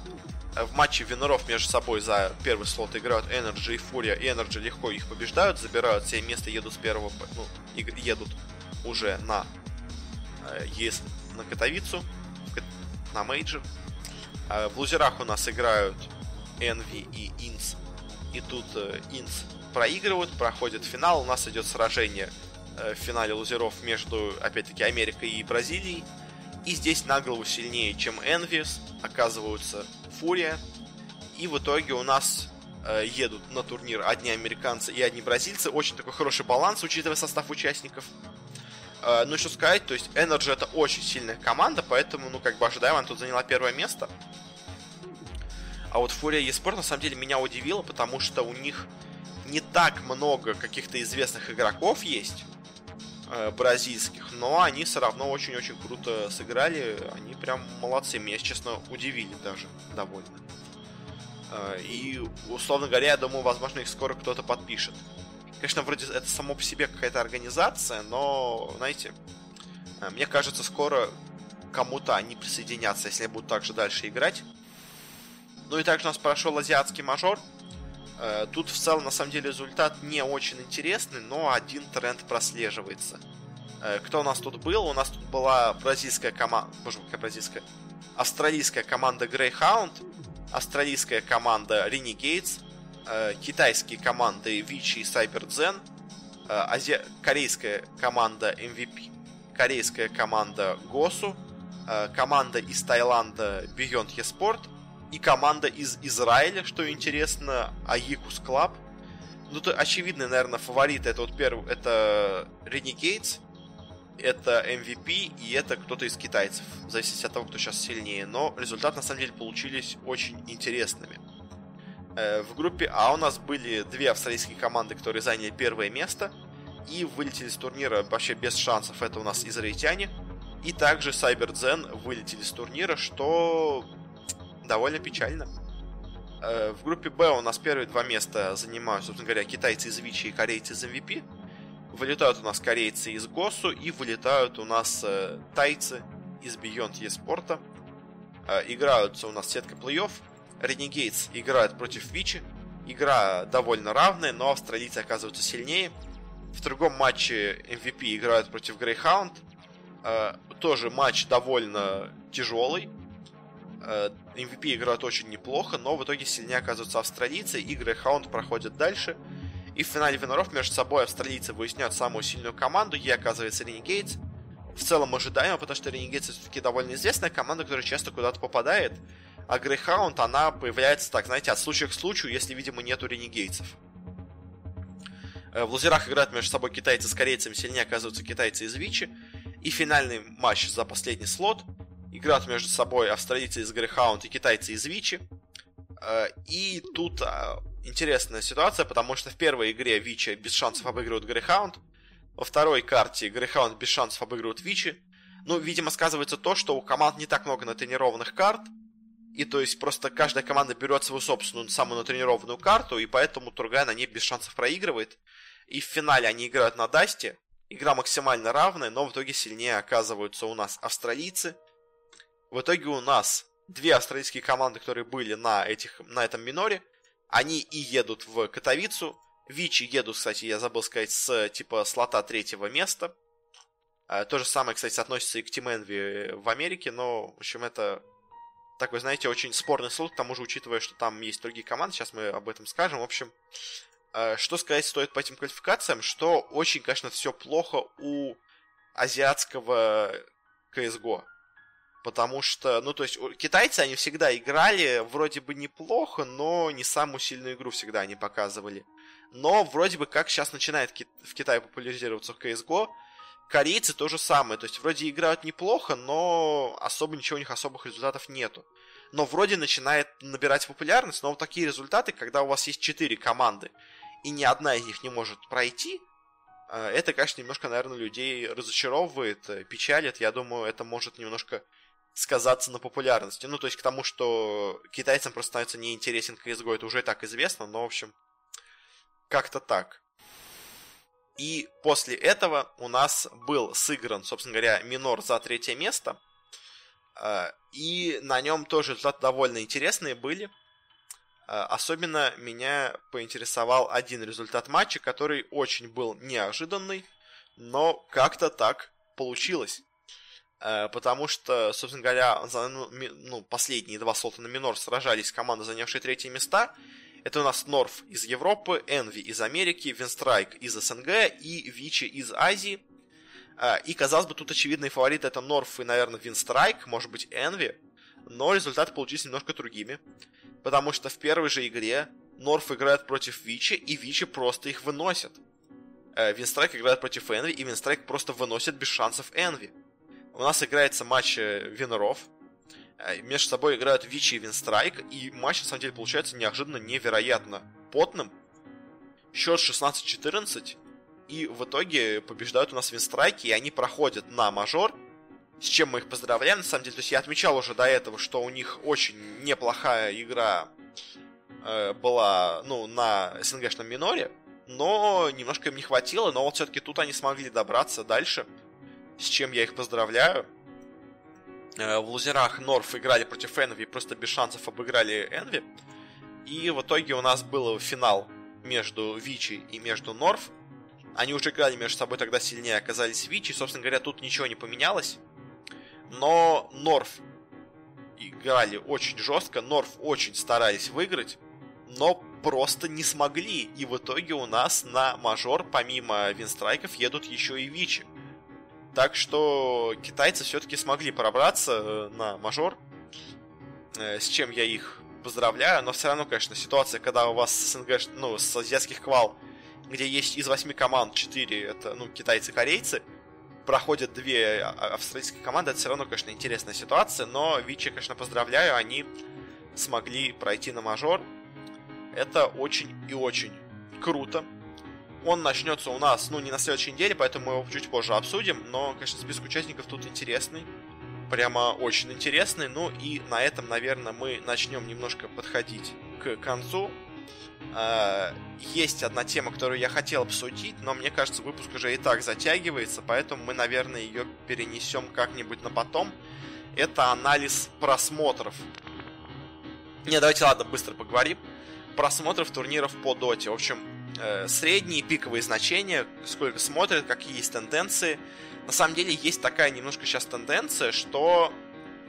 Э, в матче Виноров между собой за первый слот играют Energy и Фурия. И Energy легко их побеждают, забирают себе место, едут с первого, ну, едут уже на э, ЕС, на Катовицу, на мейджор. В лузерах у нас играют Envy и INTZ. И тут INTZ проигрывают, проходит финал. У нас идет сражение в финале лузеров между, опять-таки, Америкой и Бразилией. И здесь на голову сильнее, чем Envious, оказываются FURIA. И в итоге у нас э, едут на турнир одни американцы и одни бразильцы. Очень такой хороший баланс, учитывая состав участников. Э, ну, что сказать, то есть Energy это очень сильная команда, поэтому, ну, как бы ожидаемо, она тут заняла первое место. А вот Фурия eSport на самом деле меня удивила, потому что у них не так много каких-то известных игроков есть бразильских, но они все равно очень-очень круто сыграли. Они прям молодцы. Меня, честно, удивили даже довольно. Э, и, условно говоря, я думаю, возможно, их скоро кто-то подпишет. Конечно, вроде это само по себе какая-то организация, но, знаете, э, мне кажется, скоро кому-то они присоединятся, если будут также дальше играть. Ну и также у нас прошел азиатский мажор. Э, тут в целом, на самом деле, результат не очень интересный, но один тренд прослеживается. Э, кто у нас тут был? У нас тут была бразильская команда... Боже, какая бразильская? Австралийская команда Greyhound, австралийская команда Renegades, э, китайские команды Vici и CyberZen, ази... корейская команда MVP, корейская команда Госу, команда из Таиланда Beyond Esports – и команда из Израиля, что интересно, Aequus Club. Ну, то очевидно, наверное, фаворит это вот первый, это Renegades, это MVP и это кто-то из китайцев, в зависимости от того, кто сейчас сильнее. Но результаты, на самом деле, получились очень интересными. Э, в группе А у нас были две австралийские команды, которые заняли первое место и вылетели с турнира вообще без шансов. Это у нас израильтяне. И также CyberZen вылетели с турнира, что довольно печально. Э, в группе Б у нас первые два места занимают, собственно говоря, китайцы из Вичи и корейцы из MVP. Вылетают у нас корейцы из Госу и вылетают у нас э, тайцы из Beyond eSport. Э, играются у нас сетка плей-офф. Renegades играют против Вичи. Игра довольно равная, но австралийцы оказываются сильнее. В другом матче MVP играют против Greyhound. Тоже матч довольно тяжелый. MVP играют очень неплохо, но в итоге сильнее оказываются австралийцы, и Greyhound проходят дальше. И в финале Виноров между собой австралийцы выясняют самую сильную команду, ей оказывается Renegades. В целом ожидаемо, потому что Renegades все-таки довольно известная команда, которая часто куда-то попадает. А Greyhound, она появляется так, знаете, от случая к случаю, если, видимо, нету ренегейцев. Э, в лузерах играют между собой китайцы с корейцами, сильнее оказываются китайцы из Вичи. И финальный матч за последний слот – играют между собой австралийцы из Greyhound и китайцы из Вичи. Э, и тут э, интересная ситуация, потому что в первой игре Вичи без шансов обыгрывают Greyhound, во второй карте Greyhound без шансов обыгрывают Вичи. Ну, видимо, сказывается то, что у команд не так много натренированных карт, и то есть просто каждая команда берет свою собственную самую натренированную карту, и поэтому другая на ней без шансов проигрывает. И в финале они играют на Дасте. Игра максимально равная, но в итоге сильнее оказываются у нас австралийцы – в итоге у нас две австралийские команды, которые были на, этих, на этом миноре, они и едут в Катовицу. Вичи едут, кстати, я забыл сказать, с типа слота третьего места. А, то же самое, кстати, относится и к Team Envy в Америке, но, в общем, это такой, знаете, очень спорный слот, к тому же, учитывая, что там есть другие команды, сейчас мы об этом скажем. В общем, а, что сказать стоит по этим квалификациям, что очень, конечно, все плохо у азиатского CSGO. Потому что, ну, то есть, китайцы, они всегда играли вроде бы неплохо, но не самую сильную игру всегда они показывали. Но вроде бы как сейчас начинает в Китае популяризироваться CSGO, корейцы то же самое. То есть, вроде играют неплохо, но особо ничего у них особых результатов нету. Но вроде начинает набирать популярность, но вот такие результаты, когда у вас есть четыре команды, и ни одна из них не может пройти, э, это, конечно, немножко, наверное, людей разочаровывает, э, печалит. Я думаю, это может немножко сказаться на популярности. Ну, то есть к тому, что китайцам просто становится неинтересен CSGO, это уже так известно, но, в общем, как-то так. И после этого у нас был сыгран, собственно говоря, минор за третье место. Э, и на нем тоже результаты довольно интересные были. Э, особенно меня поинтересовал один результат матча, который очень был неожиданный, но как-то так получилось. Э, потому что, собственно говоря, за ну, ну, последние два слота на минор сражались команды, занявшие третьи места. Это у нас Норф из Европы, Энви из Америки, Винстрайк из СНГ и Вичи из Азии. Э, и, казалось бы, тут очевидный фаворит это Норф и, наверное, Винстрайк, может быть, Энви. Но результаты получились немножко другими. Потому что в первой же игре North играет против Vici, и Vici просто их выносят. Э, Winstrike играет против Envy, и Winstrike просто выносит без шансов Envy. У нас играется матч э, Виноров. Э, между собой играют Vici и Winstrike. И матч, на самом деле, получается неожиданно невероятно потным. Счет 16-14. И в итоге побеждают у нас Winstrike 'и, и они проходят на мажор. С чем мы их поздравляем, на самом деле. То есть я отмечал уже до этого, что у них очень неплохая игра э, была, ну, на СНГшном миноре. Но немножко им не хватило, но вот все-таки тут они смогли добраться дальше с чем я их поздравляю. Э, в лузерах Норф играли против Энви, просто без шансов обыграли Энви. И в итоге у нас был финал между Вичи и между Норф. Они уже играли между собой, тогда сильнее оказались Вичи. Собственно говоря, тут ничего не поменялось. Но Норф играли очень жестко, Норф очень старались выиграть, но просто не смогли. И в итоге у нас на мажор, помимо винстрайков, едут еще и Вичи. Так что китайцы все-таки смогли пробраться э, на мажор, э, с чем я их поздравляю, но все равно, конечно, ситуация, когда у вас СНГ, ну, с азиатских квал, где есть из восьми команд четыре, это, ну, китайцы-корейцы, проходят две а, а, австралийские команды, это все равно, конечно, интересная ситуация, но Вичи, конечно, поздравляю, они смогли пройти на мажор. Это очень и очень круто. Он начнется у нас, ну, не на следующей неделе, поэтому мы его чуть позже обсудим. Но, конечно, список участников тут интересный. Прямо очень интересный. Ну и на этом, наверное, мы начнем немножко подходить к концу. А, есть одна тема, которую я хотел обсудить, но мне кажется, выпуск уже и так затягивается, поэтому мы, наверное, ее перенесем как-нибудь на потом. Это анализ просмотров. Не, давайте, ладно, быстро поговорим. Просмотров турниров по доте. В общем, э, средние пиковые значения, сколько смотрят, какие есть тенденции. На самом деле есть такая немножко сейчас тенденция, что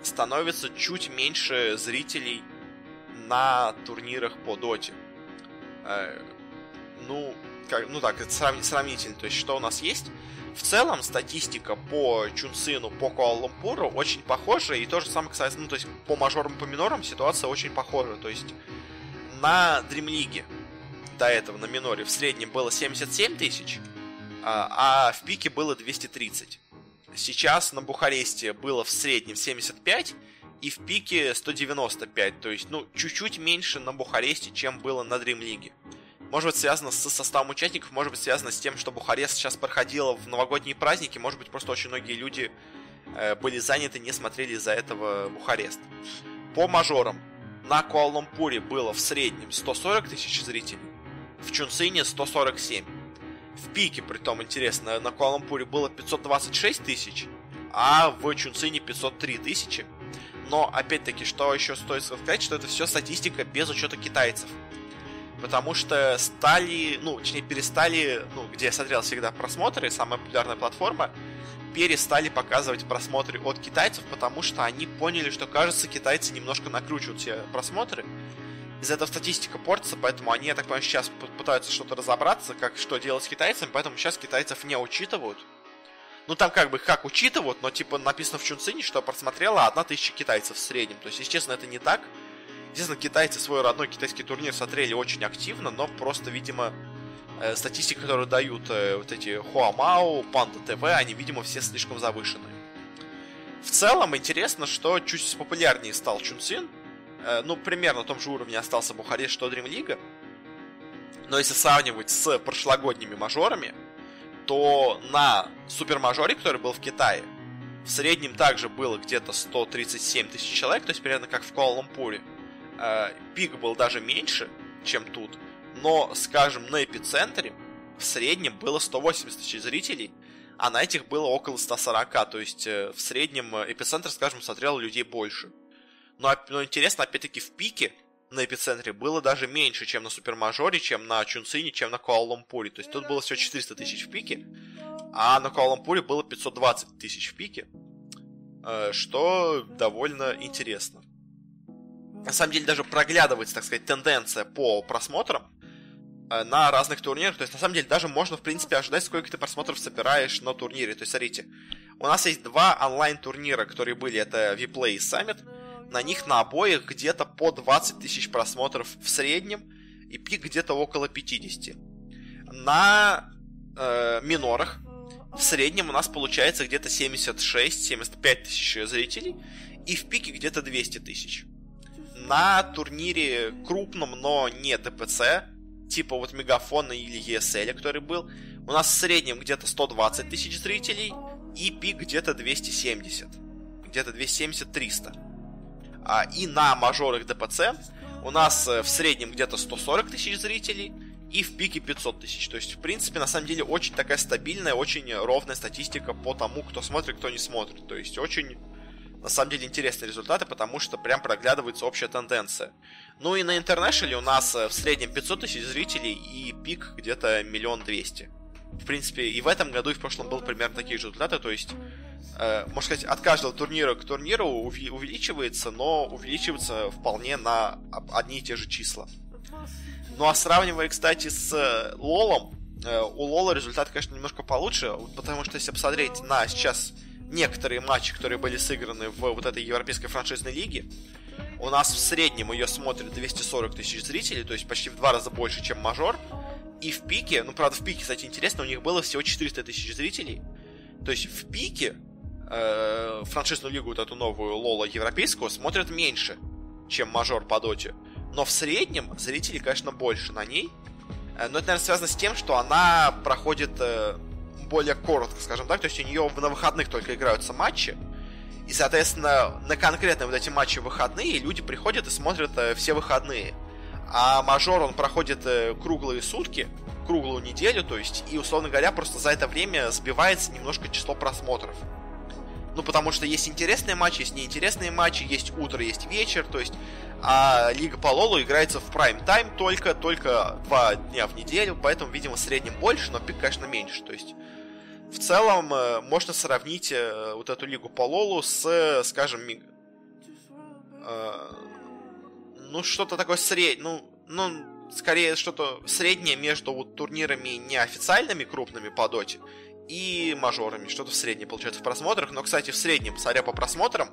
становится чуть меньше зрителей на турнирах по доте. Э, ну, как, ну так, это сравнительно. То есть, что у нас есть? В целом, статистика по Чунсину, по Куала-Лумпуру очень похожа, и то же самое касается, ну, то есть, по мажорам, по минорам ситуация очень похожа. То есть, на League до этого на миноре в среднем было 77 тысяч, а, а в пике было 230. Сейчас на Бухаресте было в среднем 75 и в пике 195, то есть, ну, чуть-чуть меньше на Бухаресте, чем было на Dream League. Может быть, связано с составом участников, может быть, связано с тем, что Бухарест сейчас проходила в новогодние праздники, может быть, просто очень многие люди э, были заняты, не смотрели из-за этого Бухарест. По мажорам. На Куала-Лумпуре было в среднем 140 тысяч зрителей, в Чунцине 147. В пике, при том интересно, на Куала-Лумпуре было 526 тысяч, а в Чунцине 503 тысячи. Но, опять-таки, что еще стоит сказать, что это все статистика без учета китайцев. Потому что стали, ну, точнее, перестали, ну, где я смотрел всегда просмотры, самая популярная платформа, перестали показывать просмотры от китайцев, потому что они поняли, что, кажется, китайцы немножко накручивают все просмотры, из-за этого статистика портится, поэтому они, я так понимаю, сейчас пытаются что-то разобраться, как что делать с китайцами, поэтому сейчас китайцев не учитывают. Ну, там как бы как учитывают, но типа написано в Чунцине, что просмотрела одна тысяча китайцев в среднем. То есть, естественно, это не так. Естественно, китайцы свой родной китайский турнир смотрели очень активно, но просто, видимо, э, статистика, которую дают э, вот эти Хуамау, Панда ТВ, они, видимо, все слишком завышены. В целом, интересно, что чуть популярнее стал Чунцин, Э, ну, примерно на том же уровне остался Бухарест, что Dream League. Но если сравнивать с прошлогодними мажорами, то на супермажоре, который был в Китае, в среднем также было где-то 137 тысяч человек, то есть примерно как в Куала-Лумпуре. Э, пик был даже меньше, чем тут, Но, скажем, на эпицентре в среднем было 180 тысяч зрителей, а на этих было около 140, то есть э, в среднем эпицентр, скажем, смотрел людей больше. Но, но интересно, опять-таки, в пике на эпицентре было даже меньше, чем на Супермажоре, чем на Чунцине, чем на Куала-Лумпуре. То есть тут было всего 400 тысяч в пике, а на Куала-Лумпуре было 520 тысяч в пике, э, что довольно интересно. На самом деле даже проглядывается, так сказать, тенденция по просмотрам э, на разных турнирах. То есть, на самом деле, даже можно, в принципе, ожидать, сколько ты просмотров собираешь на турнире. То есть, смотрите, у нас есть два онлайн-турнира, которые были, это Vplay и Summit на них на обоих где-то по 20 тысяч просмотров в среднем, и пик где-то около 50. На э, минорах в среднем у нас получается где-то 76-75 тысяч зрителей, и в пике где-то 200 тысяч. На турнире крупном, но не ДПЦ, типа вот Мегафона или ESL, который был, у нас в среднем где-то 120 тысяч зрителей, и пик где-то 270. Где-то 270-300. А, и на мажорах ДПЦ у нас э, в среднем где-то 140 тысяч зрителей и в пике 500 тысяч. То есть, в принципе, на самом деле, очень такая стабильная, очень ровная статистика по тому, кто смотрит, кто не смотрит. То есть, очень, на самом деле, интересные результаты, потому что прям проглядывается общая тенденция. Ну и на Интернешнле у нас э, в среднем 500 тысяч зрителей и пик где-то миллион двести. В принципе, и в этом году, и в прошлом был примерно такие же результаты, то есть можно сказать, от каждого турнира к турниру увеличивается, но увеличивается вполне на одни и те же числа. Ну а сравнивая, кстати, с э, Лолом, э, у Лола результат, конечно, немножко получше, потому что если посмотреть на сейчас некоторые матчи, которые были сыграны в вот этой европейской франшизной лиге, у нас в среднем ее смотрят 240 тысяч зрителей, то есть почти в два раза больше, чем мажор. И в пике, ну правда в пике, кстати, интересно, у них было всего 400 тысяч зрителей. То есть в пике э, франшизную лигу, вот эту новую Лола европейскую, смотрят меньше, чем мажор по доте. Но в среднем зрителей, конечно, больше на ней. Э, но это, наверное, связано с тем, что она проходит э, более коротко, скажем так. То есть у нее на выходных только играются матчи. И, соответственно, на конкретные вот эти матчи выходные люди приходят и смотрят э, все выходные. А мажор, он проходит круглые сутки, круглую неделю, то есть, и, условно говоря, просто за это время сбивается немножко число просмотров. Ну, потому что есть интересные матчи, есть неинтересные матчи, есть утро, есть вечер, то есть а Лига по Лолу играется в прайм-тайм только, только два дня в неделю, поэтому, видимо, в среднем больше, но пик, конечно, меньше. То есть, в целом, э, можно сравнить э, вот эту Лигу по Лолу с, скажем, э, ну, что-то такое среднее, ну, ну, скорее что-то среднее между вот турнирами неофициальными крупными по доте и мажорами, что-то в среднем получается в просмотрах. Но, кстати, в среднем, смотря по просмотрам,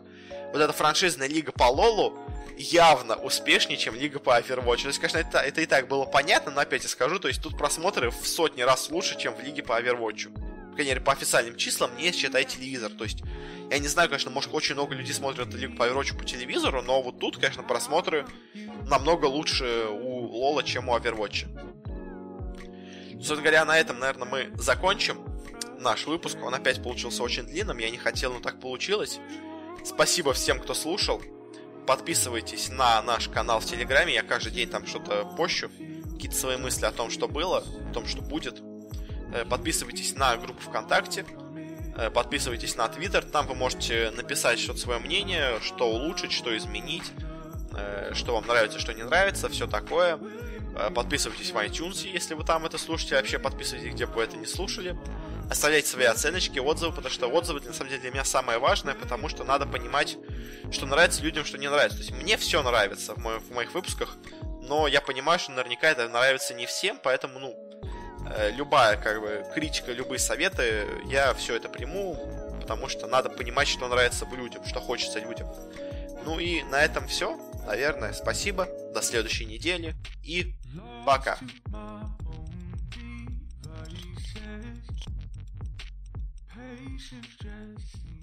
вот эта франшизная лига по Лолу явно успешнее, чем лига по Overwatch. То есть, конечно, это, это и так было понятно, но опять я скажу, то есть тут просмотры в сотни раз лучше, чем в лиге по Overwatch. По крайней мере, по официальным числам, не считай телевизор. То есть, я не знаю, конечно, может, очень много людей смотрят лигу по Overwatch по телевизору, но вот тут, конечно, просмотры намного лучше у Лола, чем у Overwatch. Собственно говоря, на этом, наверное, мы закончим наш выпуск. Он опять получился очень длинным. Я не хотел, но так получилось. Спасибо всем, кто слушал. Подписывайтесь на наш канал в Телеграме. Я каждый день там что-то пощу. Какие-то свои мысли о том, что было, о том, что будет. Э, подписывайтесь на группу ВКонтакте. Э, подписывайтесь на Твиттер. Там вы можете написать что-то свое мнение, что улучшить, что изменить, э, что вам нравится, что не нравится, все такое. Подписывайтесь в iTunes, если вы там это слушаете. Вообще подписывайтесь, где бы вы это не слушали оставлять свои оценочки, отзывы, потому что отзывы, на самом деле, для меня самое важное, потому что надо понимать, что нравится людям, что не нравится. То есть мне все нравится в, моих, в моих выпусках, но я понимаю, что наверняка это нравится не всем, поэтому, ну, э, любая, как бы, критика, любые советы, я все это приму, потому что надо понимать, что нравится людям, что хочется людям. Ну и на этом все. Наверное, спасибо. До следующей недели. И пока. should just